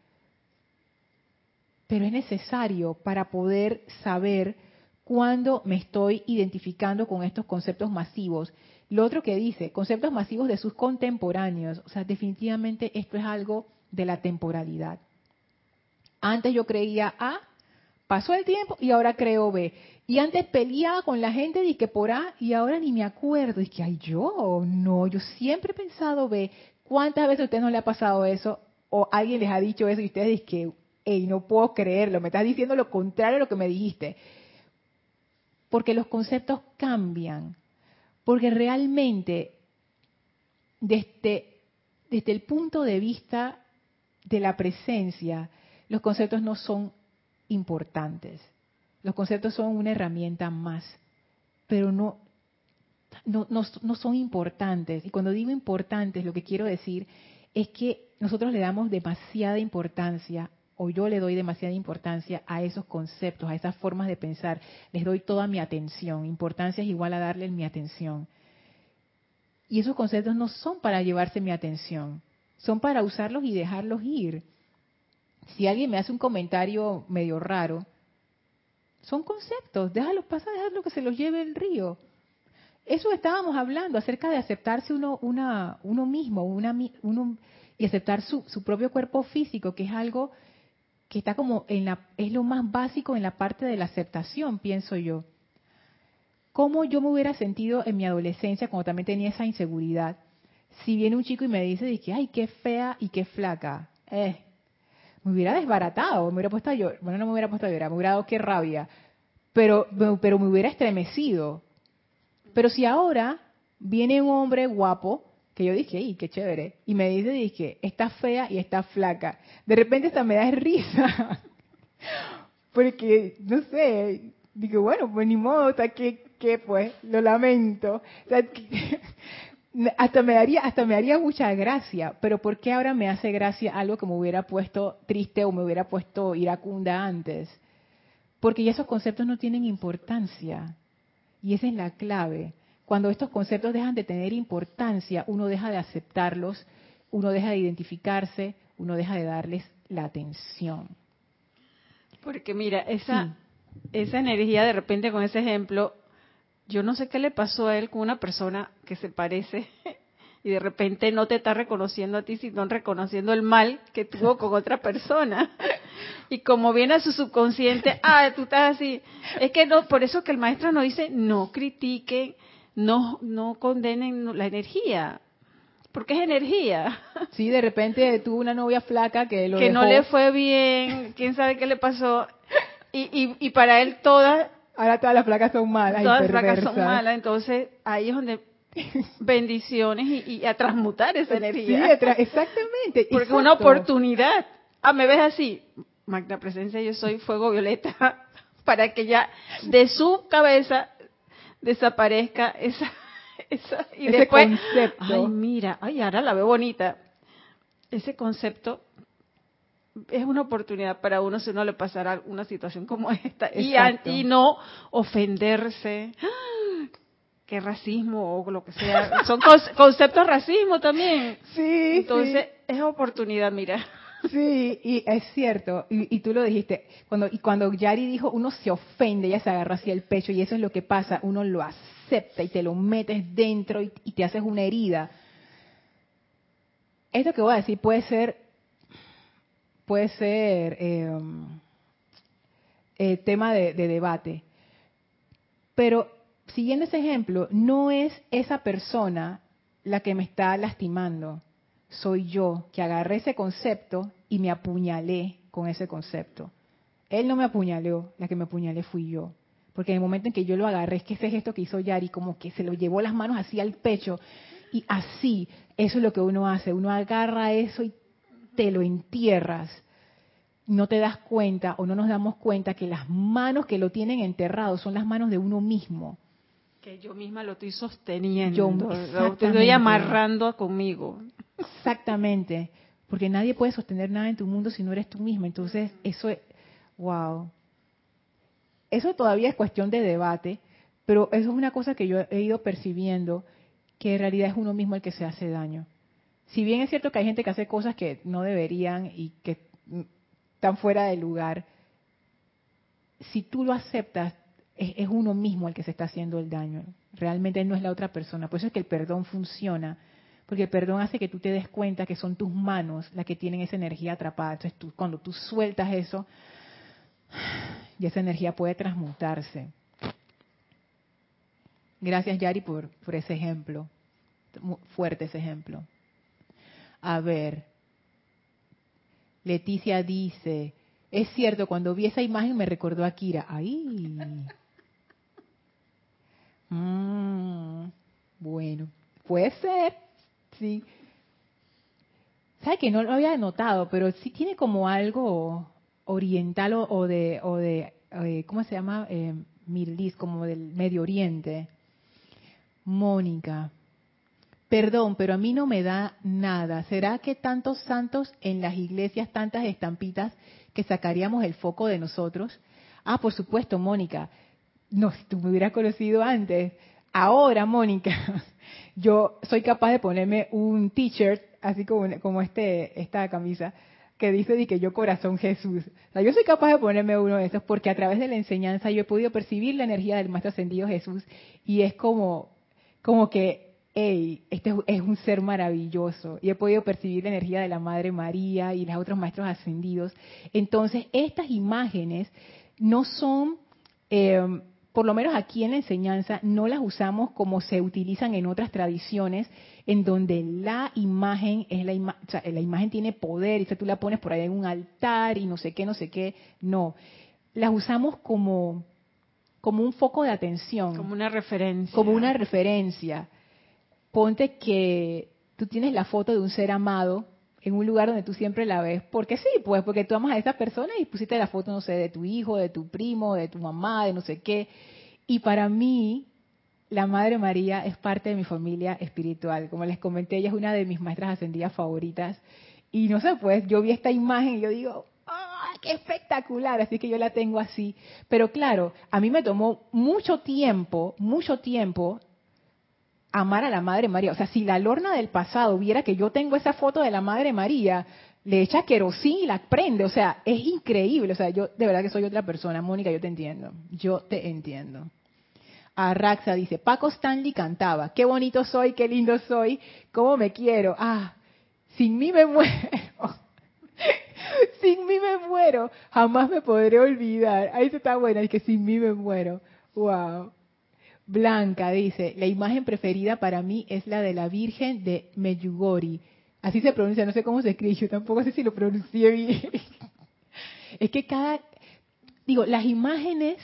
pero es necesario para poder saber cuando me estoy identificando con estos conceptos masivos. Lo otro que dice, conceptos masivos de sus contemporáneos. O sea, definitivamente esto es algo de la temporalidad. Antes yo creía A, pasó el tiempo y ahora creo B. Y antes peleaba con la gente de que por A y ahora ni me acuerdo. Y que, ay, yo, no, yo siempre he pensado B. ¿Cuántas veces a usted no le ha pasado eso? O alguien les ha dicho eso y ustedes dicen hey, no puedo creerlo, me estás diciendo lo contrario a lo que me dijiste porque los conceptos cambian, porque realmente desde, desde el punto de vista de la presencia, los conceptos no son importantes. Los conceptos son una herramienta más, pero no, no, no, son importantes. Y cuando digo importantes, lo que quiero decir es que nosotros le damos demasiada importancia o yo le doy demasiada importancia a esos conceptos, a esas formas de pensar, les doy toda mi atención. Importancia es igual a darle mi atención. Y esos conceptos no son para llevarse mi atención, son para usarlos y dejarlos ir. Si alguien me hace un comentario medio raro, son conceptos, déjalos pasar, déjalo que se los lleve el río. Eso estábamos hablando acerca de aceptarse uno, una, uno mismo, una, uno, y aceptar su, su propio cuerpo físico, que es algo que está como en la, es lo más básico en la parte de la aceptación, pienso yo. ¿Cómo yo me hubiera sentido en mi adolescencia cuando también tenía esa inseguridad? Si viene un chico y me dice, que, ay, qué fea y qué flaca. Eh, me hubiera desbaratado, me hubiera puesto a llorar. Bueno, no me hubiera puesto a llorar, me hubiera dado qué rabia. Pero, pero me hubiera estremecido. Pero si ahora viene un hombre guapo, yo dije, ¡ay, qué chévere! Y me dice, dije, está fea y está flaca. De repente hasta me da [laughs] risa. Porque, no sé, digo, bueno, pues ni modo, hasta que ¿qué pues? Lo lamento. [laughs] hasta me daría hasta me daría mucha gracia, pero ¿por qué ahora me hace gracia algo que me hubiera puesto triste o me hubiera puesto iracunda antes? Porque ya esos conceptos no tienen importancia. Y esa es la clave. Cuando estos conceptos dejan de tener importancia, uno deja de aceptarlos, uno deja de identificarse, uno deja de darles la atención. Porque mira, esa, esa energía de repente con ese ejemplo yo no sé qué le pasó a él con una persona que se parece [laughs] y de repente no te está reconociendo a ti, sino reconociendo el mal que tuvo [laughs] con otra persona. Y como viene a su subconsciente, ah, tú estás así. Es que no, por eso que el maestro nos dice, no critiquen, no, no condenen la energía. Porque es energía. [laughs] Sí, de repente tuvo una novia flaca que lo Que no le fue bien, quién sabe qué le pasó. Y, y, y para él toda Ahora todas las placas son malas. Todas las placas son malas, entonces ahí es donde [laughs] bendiciones y, a transmutar esa energía. Sí, exactamente. Porque es una oportunidad. Ah, me ves así, Magna Presencia, yo soy fuego violeta, [laughs] para que ya de su cabeza desaparezca esa, [laughs] esa y Ese después, concepto. ay mira, ay ahora la veo bonita. Ese concepto es una oportunidad para uno si uno le pasara una situación como esta y, y, no ofenderse. [gasps] Qué racismo o lo que sea. [laughs] Son conceptos racismo también. Sí. Entonces, es oportunidad, mira. Sí, y es cierto, y, tú lo dijiste, cuando, y cuando Yari dijo, uno se ofende, ella se agarra hacia el pecho, y eso es lo que pasa, uno lo acepta y te lo metes dentro y, te haces una herida. Esto que voy a decir puede ser puede ser em, eh, tema de, debate. Pero siguiendo ese ejemplo, no es esa persona la que me está lastimando, soy yo que agarré ese concepto y me apuñalé con ese concepto. Él no me apuñaleó, la que me apuñalé fui yo. Porque en el momento en que yo lo agarré, es que ese gesto que hizo Yari, como que se lo llevó las manos así al pecho, y así, eso es lo que uno hace, uno agarra eso y te lo entierras. No te das cuenta o no nos damos cuenta que las manos que lo tienen enterrado son las manos de uno mismo. Que yo misma lo estoy sosteniendo, yo, lo estoy amarrando conmigo. Exactamente, porque nadie puede sostener nada en tu mundo si no eres tú misma. Entonces, eso es, wow. Eso todavía es cuestión de debate, pero eso es una cosa que yo he ido percibiendo, que en realidad es uno mismo el que se hace daño si bien es cierto que hay gente que hace cosas que no deberían y que están fuera de lugar, si tú lo aceptas, es, uno mismo el que se está haciendo el daño. Realmente no es la otra persona. Por eso es que el perdón funciona. Porque el perdón hace que tú te des cuenta que son tus manos las que tienen esa energía atrapada. Entonces, tú, cuando tú sueltas eso, y esa energía puede transmutarse. Gracias, Yari, por, por ese ejemplo. fuerte ese ejemplo. A ver, Leticia dice, es cierto, cuando vi esa imagen me recordó a Kira. ¡Ay! [laughs] Mm, bueno, puede ser, sí. ¿Sabe que no lo había notado? Pero sí tiene como algo oriental o, de, o de eh, ¿cómo se llama? Eh, como del Medio Oriente. Mónica, Perdón, pero a mí no me da nada. ¿Será que tantos santos en las iglesias, tantas estampitas, que sacaríamos el foco de nosotros? Ah, por supuesto, Mónica. No, si tú me hubieras conocido antes. Ahora, Mónica, [laughs] yo soy capaz de ponerme un t-shirt, así como, como este, esta camisa, que dice que yo corazón Jesús. O sea, yo soy capaz de ponerme uno de esos porque a través de la enseñanza yo he podido percibir la energía del Maestro Ascendido Jesús y es como, como que, hey, este es un ser maravilloso y he podido percibir la energía de la Madre María y los otros Maestros Ascendidos. Entonces, estas imágenes no son... Eh, por lo menos aquí en la enseñanza, no las usamos como se utilizan en otras tradiciones, en donde la imagen es la imagen, o sea, la imagen tiene poder, y tú la pones por ahí en un altar y no sé qué, no sé qué. No, las usamos como, como un foco de atención. Como una referencia. Como una referencia. Ponte que tú tienes la foto de un ser amado en un lugar donde tú siempre la ves. Porque sí, pues, porque tú amas a esa persona y pusiste la foto, no sé, de tu hijo, de tu primo, de tu mamá, de no sé qué. Y para mí, la Madre María es parte de mi familia espiritual. Como les comenté, ella es una de mis maestras ascendidas favoritas. Y no sé, pues, yo vi esta imagen y yo digo, ¡ah, qué espectacular! Así que yo la tengo así. Pero claro, a mí me tomó mucho tiempo, mucho tiempo amar a la Madre María. O sea, si la Lorna del pasado viera que yo tengo esa foto de la Madre María, le echa querosín y la prende. O sea, es increíble. O sea, yo de verdad que soy otra persona. Mónica, yo te entiendo. Yo te entiendo. Arraxa dice, Paco Stanley cantaba, qué bonito soy, qué lindo soy, cómo me quiero. Ah, sin mí me [laughs] muero. sin mí me muero. Jamás me podré olvidar. Ahí está buena, es que sin mí me muero. Wow. Blanca dice, la imagen preferida para mí es la de la Virgen de Meyugori. Así se pronuncia, no sé cómo se escribe, yo tampoco sé si lo pronuncié bien. [laughs] es que cada, digo, las imágenes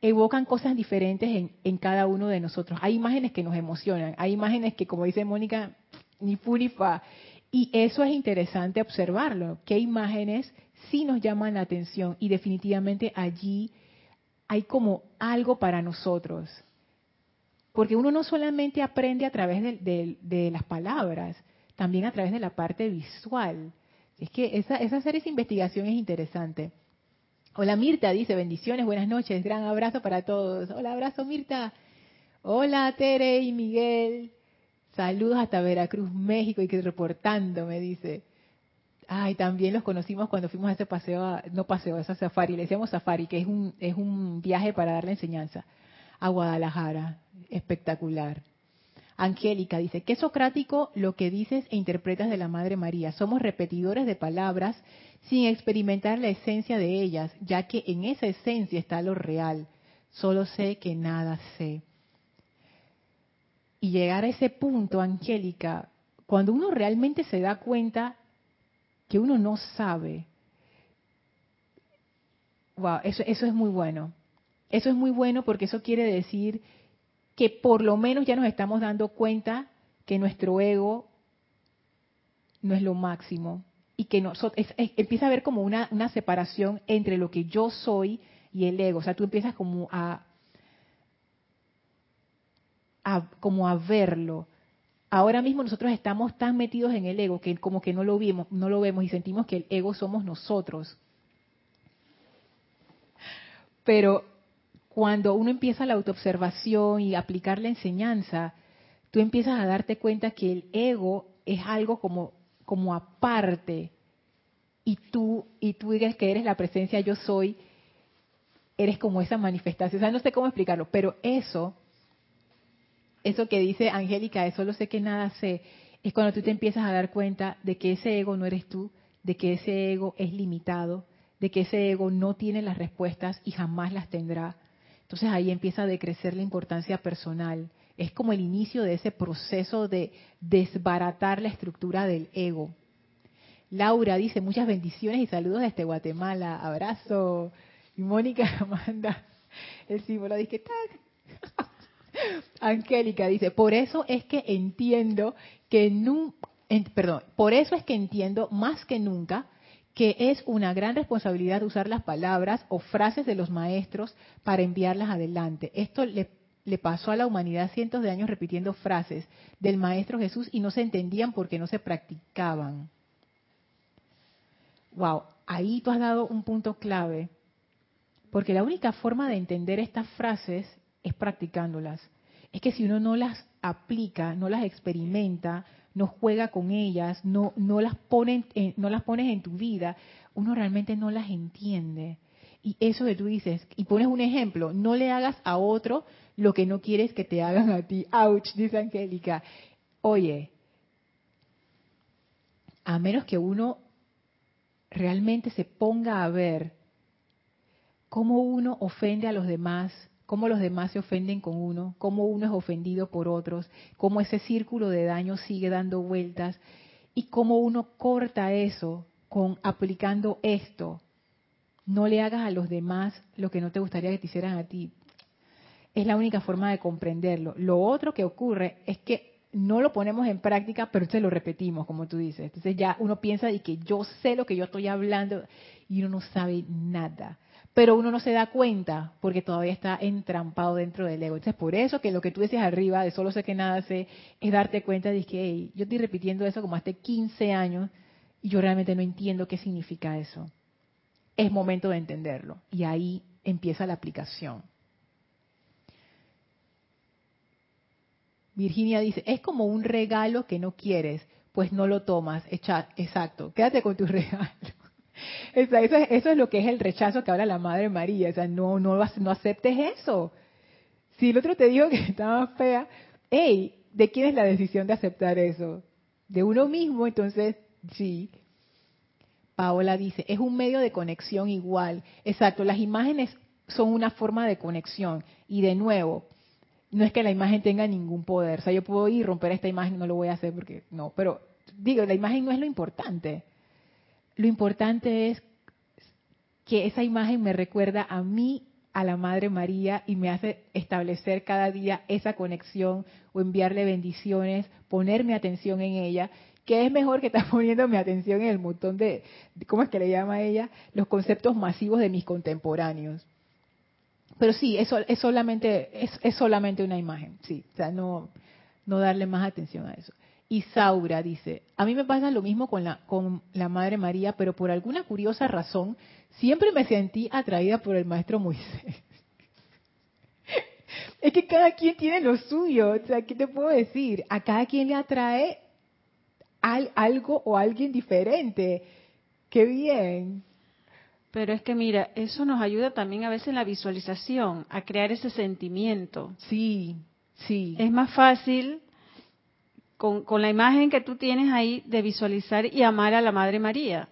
evocan cosas diferentes en, en, cada uno de nosotros. Hay imágenes que nos emocionan, hay imágenes que, como dice Mónica, ni fu. Y eso es interesante observarlo, qué imágenes sí nos llaman la atención y definitivamente allí hay como algo para nosotros. Porque uno no solamente aprende a través de, las palabras, también a través de la parte visual. Es que esa, esa hacer esa investigación es interesante. Hola Mirta, dice bendiciones, buenas noches, gran abrazo para todos. Hola, abrazo Mirta. Hola Tere y Miguel. Saludos hasta Veracruz, México y que reportando, me dice. Ay, también los conocimos cuando fuimos a ese paseo, no paseo, a esa safari, le decíamos safari, que es un, es un viaje para dar la enseñanza a Guadalajara. Espectacular. Angélica dice, qué socrático lo que dices e interpretas de la Madre María. Somos repetidores de palabras sin experimentar la esencia de ellas, ya que en esa esencia está lo real. Solo sé que nada sé. Y llegar a ese punto, Angélica, cuando uno realmente se da cuenta que uno no sabe, wow, eso, eso es muy bueno. Eso es muy bueno porque eso quiere decir que por lo menos ya nos estamos dando cuenta que nuestro ego no es lo máximo y que empieza a haber como una, una separación entre lo que yo soy y el ego. O sea, tú empiezas como a, como a verlo. Ahora mismo nosotros estamos tan metidos en el ego que como que no lo vemos, no lo vemos y sentimos que el ego somos nosotros. Pero cuando uno empieza la autoobservación y aplicar la enseñanza, tú empiezas a darte cuenta que el ego es algo como, como aparte y tú y tú digas que eres la presencia yo soy, eres como esa manifestación. O sea, no sé cómo explicarlo, pero eso, eso que dice Angélica, eso lo sé que nada sé, es cuando tú te empiezas a dar cuenta de que ese ego no eres tú, de que ese ego es limitado, de que ese ego no tiene las respuestas y jamás las tendrá, entonces ahí empieza a decrecer la importancia personal. Es como el inicio de ese proceso de desbaratar la estructura del ego. Laura dice muchas bendiciones y saludos desde Guatemala. Abrazo. Y Mónica [laughs] manda el símbolo. Dice, [laughs] Angélica dice, por eso es que entiendo que nunca, perdón, por eso es que entiendo más que nunca que es una gran responsabilidad usar las palabras o frases de los maestros para enviarlas adelante. Esto le, pasó a la humanidad cientos de años repitiendo frases del Maestro Jesús y no se entendían porque no se practicaban. Wow, ahí tú has dado un punto clave, porque la única forma de entender estas frases es practicándolas. es que si uno no las aplica, no las experimenta, no juega con ellas, no, no, las, pone, no las pones en tu vida, uno realmente no las entiende. Y eso que tú dices, y pones un ejemplo, no le hagas a otro lo que no quieres que te hagan a ti. Ouch, dice Angélica. Oye, a menos que uno realmente se ponga a ver cómo uno ofende a los demás, cómo los demás se ofenden con uno, cómo uno es ofendido por otros, cómo ese círculo de daño sigue dando vueltas y cómo uno corta eso con aplicando esto. No le hagas a los demás lo que no te gustaría que te hicieran a ti. Es la única forma de comprenderlo. Lo otro que ocurre es que no lo ponemos en práctica, pero se lo repetimos, como tú dices. Entonces ya uno piensa de que yo sé lo que yo estoy hablando y uno no sabe nada. Pero uno no se da cuenta porque todavía está entrampado dentro del ego. Entonces, por eso que lo que tú decías arriba, de solo sé que nada sé, es darte cuenta de que yo estoy repitiendo eso como hace 15 años y yo realmente no entiendo qué significa eso. Es momento de entenderlo. Y ahí empieza la aplicación. Virginia dice, es como un regalo que no quieres, pues no lo tomas. Exacto, quédate con tu [laughs] regalo. Eso, es lo que es el rechazo que habla la Madre María. O sea, no, no, no aceptes eso. Si el otro te dijo que estaba fea, hey, ¿de quién es la decisión de aceptar eso? De uno mismo, entonces, sí. Paola dice, es un medio de conexión igual. Exacto, las imágenes son una forma de conexión. Y de nuevo, no es que la imagen tenga ningún poder. O sea, yo puedo ir romper esta imagen, no lo voy a hacer porque no. Pero digo, la imagen no es lo importante. Lo importante es que esa imagen me recuerda a mí, a la Madre María, y me hace establecer cada día esa conexión o enviarle bendiciones, ponerme atención en ella, que es mejor que estar [laughs] poniendo mi atención en el montón de, ¿cómo es que le llama ella? Los conceptos masivos de mis contemporáneos. Pero sí, eso es solamente es, solamente una imagen, sí, o sea, no no darle más atención a eso. Y Saura dice, a mí me pasa lo mismo con la con la Madre María, pero por alguna curiosa razón siempre me sentí atraída por el maestro Moisés. [laughs] es que cada quien tiene lo suyo, o sea, ¿qué te puedo decir? A cada quien le atrae algo o alguien diferente. Qué bien. Pero es que mira, eso nos ayuda también a veces en la visualización, a crear ese sentimiento. Sí, sí. Es más fácil con, la imagen que tú tienes ahí de visualizar y amar a la Madre María.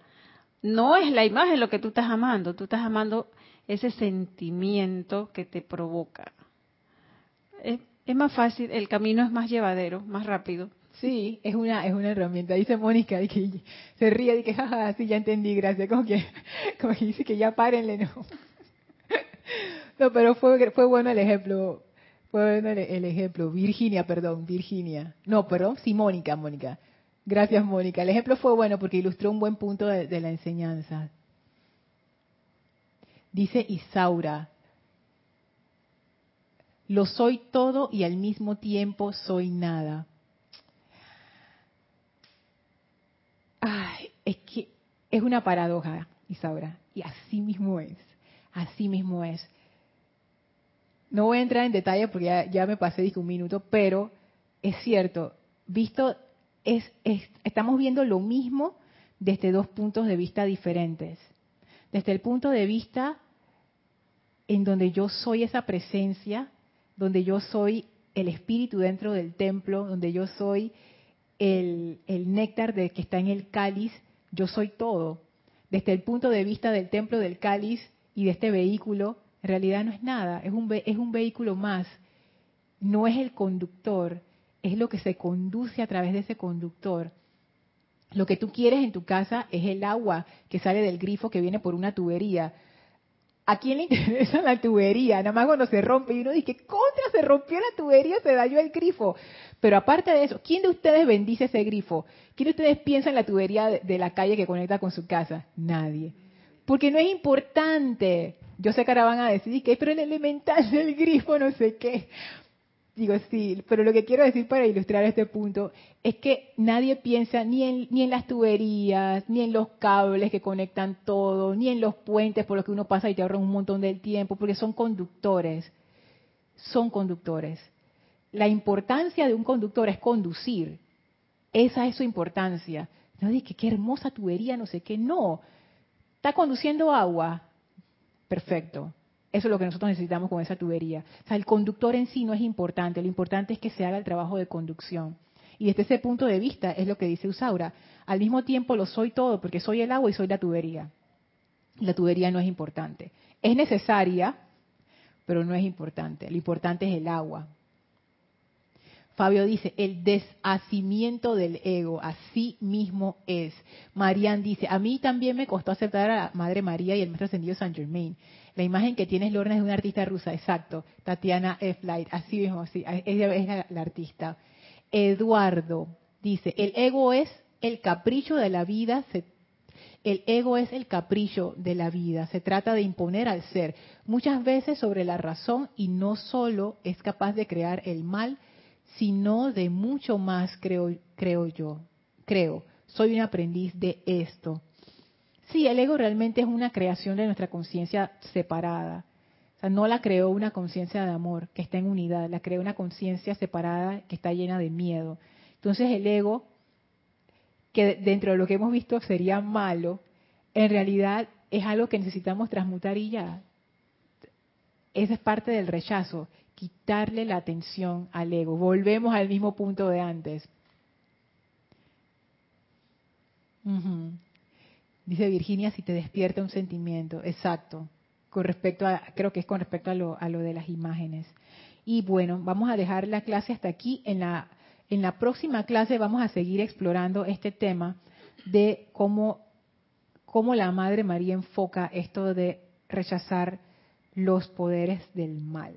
No es la imagen lo que tú estás amando, tú estás amando ese sentimiento que te provoca. es más fácil, el camino es más llevadero, más rápido. Sí, es una, es una herramienta. Dice Mónica y que se ríe y que, jaja, sí, ya entendí, gracias. Como que, [laughs] como que dice que ya párenle, no. [laughs] No, pero fue, fue bueno el ejemplo. Fue bueno el, ejemplo. Virginia, perdón, Virginia. No, perdón, sí, Mónica, Mónica. Gracias, Mónica. El ejemplo fue bueno porque ilustró un buen punto de, de la enseñanza. Dice Isaura, lo soy todo y al mismo tiempo soy nada. Ay, es que es una paradoja, Isaura, y así mismo es, así mismo es. No voy a entrar en detalle porque ya, me pasé un minuto, pero es cierto, visto, es, estamos viendo lo mismo desde dos puntos de vista diferentes. Desde el punto de vista en donde yo soy esa presencia, donde yo soy el espíritu dentro del templo, donde yo soy el, néctar de que está en el cáliz, yo soy todo. Desde el punto de vista del templo del cáliz y de este vehículo, en realidad no es nada, es un, es un vehículo más. No es el conductor, es lo que se conduce a través de ese conductor. Lo que tú quieres en tu casa es el agua que sale del grifo que viene por una tubería. ¿A quién le [laughs] interesa la tubería? Nada más cuando se rompe y uno dice, contra se rompió la tubería, se dañó el grifo. Pero aparte de eso, ¿quién de ustedes bendice ese grifo? ¿Quién de ustedes piensa en la tubería de la calle que conecta con su casa? Nadie. Porque no es importante. Yo sé que ahora van a decir que, pero el elemental del grifo no sé qué. Digo, sí, pero lo que quiero decir para ilustrar este punto es que nadie piensa ni en, ni en las tuberías, ni en los cables que conectan todo, ni en los puentes por los que uno pasa y te ahorra un montón del tiempo, porque son conductores. Son conductores. la importancia de un conductor es conducir. Esa es su importancia. No dije, qué hermosa tubería, no sé qué. No. ¿Está conduciendo agua? Perfecto. Eso es lo que nosotros necesitamos con esa tubería. O sea, el conductor en sí no es importante. Lo importante es que se haga el trabajo de conducción. Y desde ese punto de vista es lo que dice Usaura. Al mismo tiempo lo soy todo porque soy el agua y soy la tubería. La tubería no es importante. Es necesaria, pero no es importante. Lo importante es el agua. Fabio dice, el deshacimiento del ego, así mismo es. Marian dice, a mí también me costó aceptar a la Madre María y el Maestro Ascendido San Germain. La imagen que tienes, Lorna, es de una artista rusa, exacto. Tatiana F. Light, así mismo, sí, es la artista. Eduardo dice, el ego es el capricho de la vida, el ego es el capricho de la vida, se trata de imponer al ser, muchas veces sobre la razón y no solo es capaz de crear el mal, sino de mucho más, creo, creo yo. Creo, soy un aprendiz de esto. Sí, el ego realmente es una creación de nuestra conciencia separada. O sea, no la creó una conciencia de amor que está en unidad, la creó una conciencia separada que está llena de miedo. Entonces el ego, que dentro de lo que hemos visto sería malo, en realidad es algo que necesitamos transmutar y ya. Esa es parte del rechazo quitarle la atención al ego. Volvemos al mismo punto de antes. Dice Virginia, si te despierta un sentimiento. Exacto. Con respecto a, creo que es con respecto a lo, a lo de las imágenes. Y bueno, vamos a dejar la clase hasta aquí. En la, en la próxima clase vamos a seguir explorando este tema de cómo, cómo la Madre María enfoca esto de rechazar los poderes del mal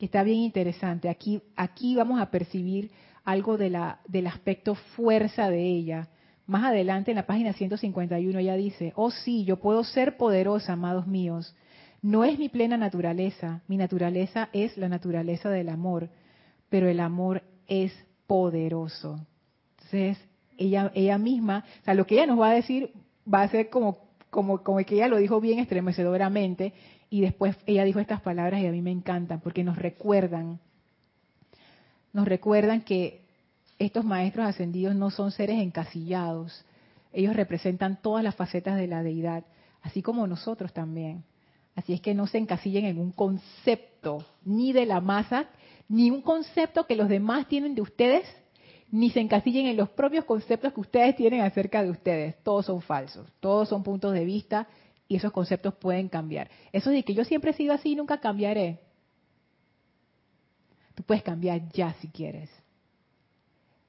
que está bien interesante. Aquí, aquí vamos a percibir algo de la, del aspecto fuerza de ella. Más adelante en la página 151 ella dice, oh sí, yo puedo ser poderosa, amados míos. No es mi plena naturaleza, mi naturaleza es la naturaleza del amor, pero el amor es poderoso. Entonces, ella, ella misma, o sea, lo que ella nos va a decir va a ser como, como, como que ella lo dijo bien estremecedoramente, y después ella dijo estas palabras y a mí me encantan porque nos recuerdan, nos recuerdan que estos maestros ascendidos no son seres encasillados, ellos representan todas las facetas de la deidad, así como nosotros también. Así es que no se encasillen en un concepto, ni de la masa, ni un concepto que los demás tienen de ustedes, ni se encasillen en los propios conceptos que ustedes tienen acerca de ustedes. Todos son falsos, todos son puntos de vista y esos conceptos pueden cambiar. Eso de que yo siempre he sido así y nunca cambiaré. Tú puedes cambiar ya si quieres.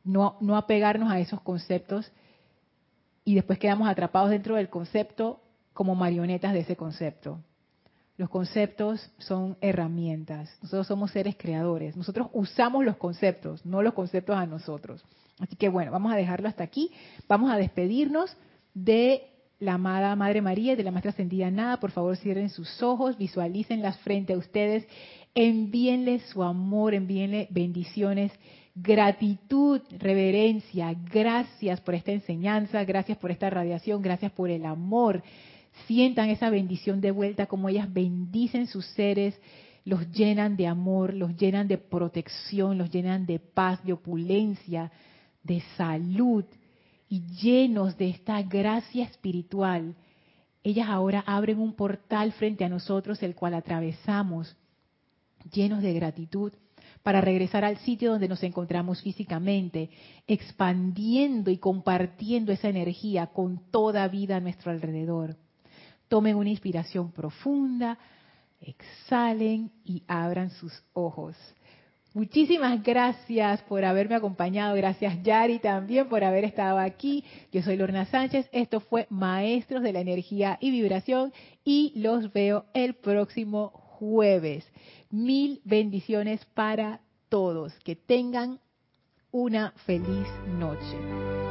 No, no apegarnos a esos conceptos y después quedamos atrapados dentro del concepto como marionetas de ese concepto. Los conceptos son herramientas. Nosotros somos seres creadores. Nosotros usamos los conceptos, no los conceptos a nosotros. Así que bueno, vamos a dejarlo hasta aquí. Vamos a despedirnos de la amada Madre María y de la Maestra Ascendida Nada, por favor cierren sus ojos, visualícenlas frente a ustedes, envíenle su amor, envíenle bendiciones, gratitud, reverencia, gracias por esta enseñanza, gracias por esta radiación, gracias por el amor. Sientan esa bendición de vuelta, como ellas bendicen sus seres, los llenan de amor, los llenan de protección, los llenan de paz, de opulencia, de salud y llenos de esta gracia espiritual, ellas ahora abren un portal frente a nosotros, el cual atravesamos, llenos de gratitud, para regresar al sitio donde nos encontramos físicamente, expandiendo y compartiendo esa energía con toda vida a nuestro alrededor. Tomen una inspiración profunda, exhalen y abran sus ojos. Muchísimas gracias por haberme acompañado. Gracias Yari también por haber estado aquí. Yo soy Lorna Sánchez. Esto fue Maestros de la Energía y Vibración y los veo el próximo jueves. Mil bendiciones para todos. Que tengan una feliz noche.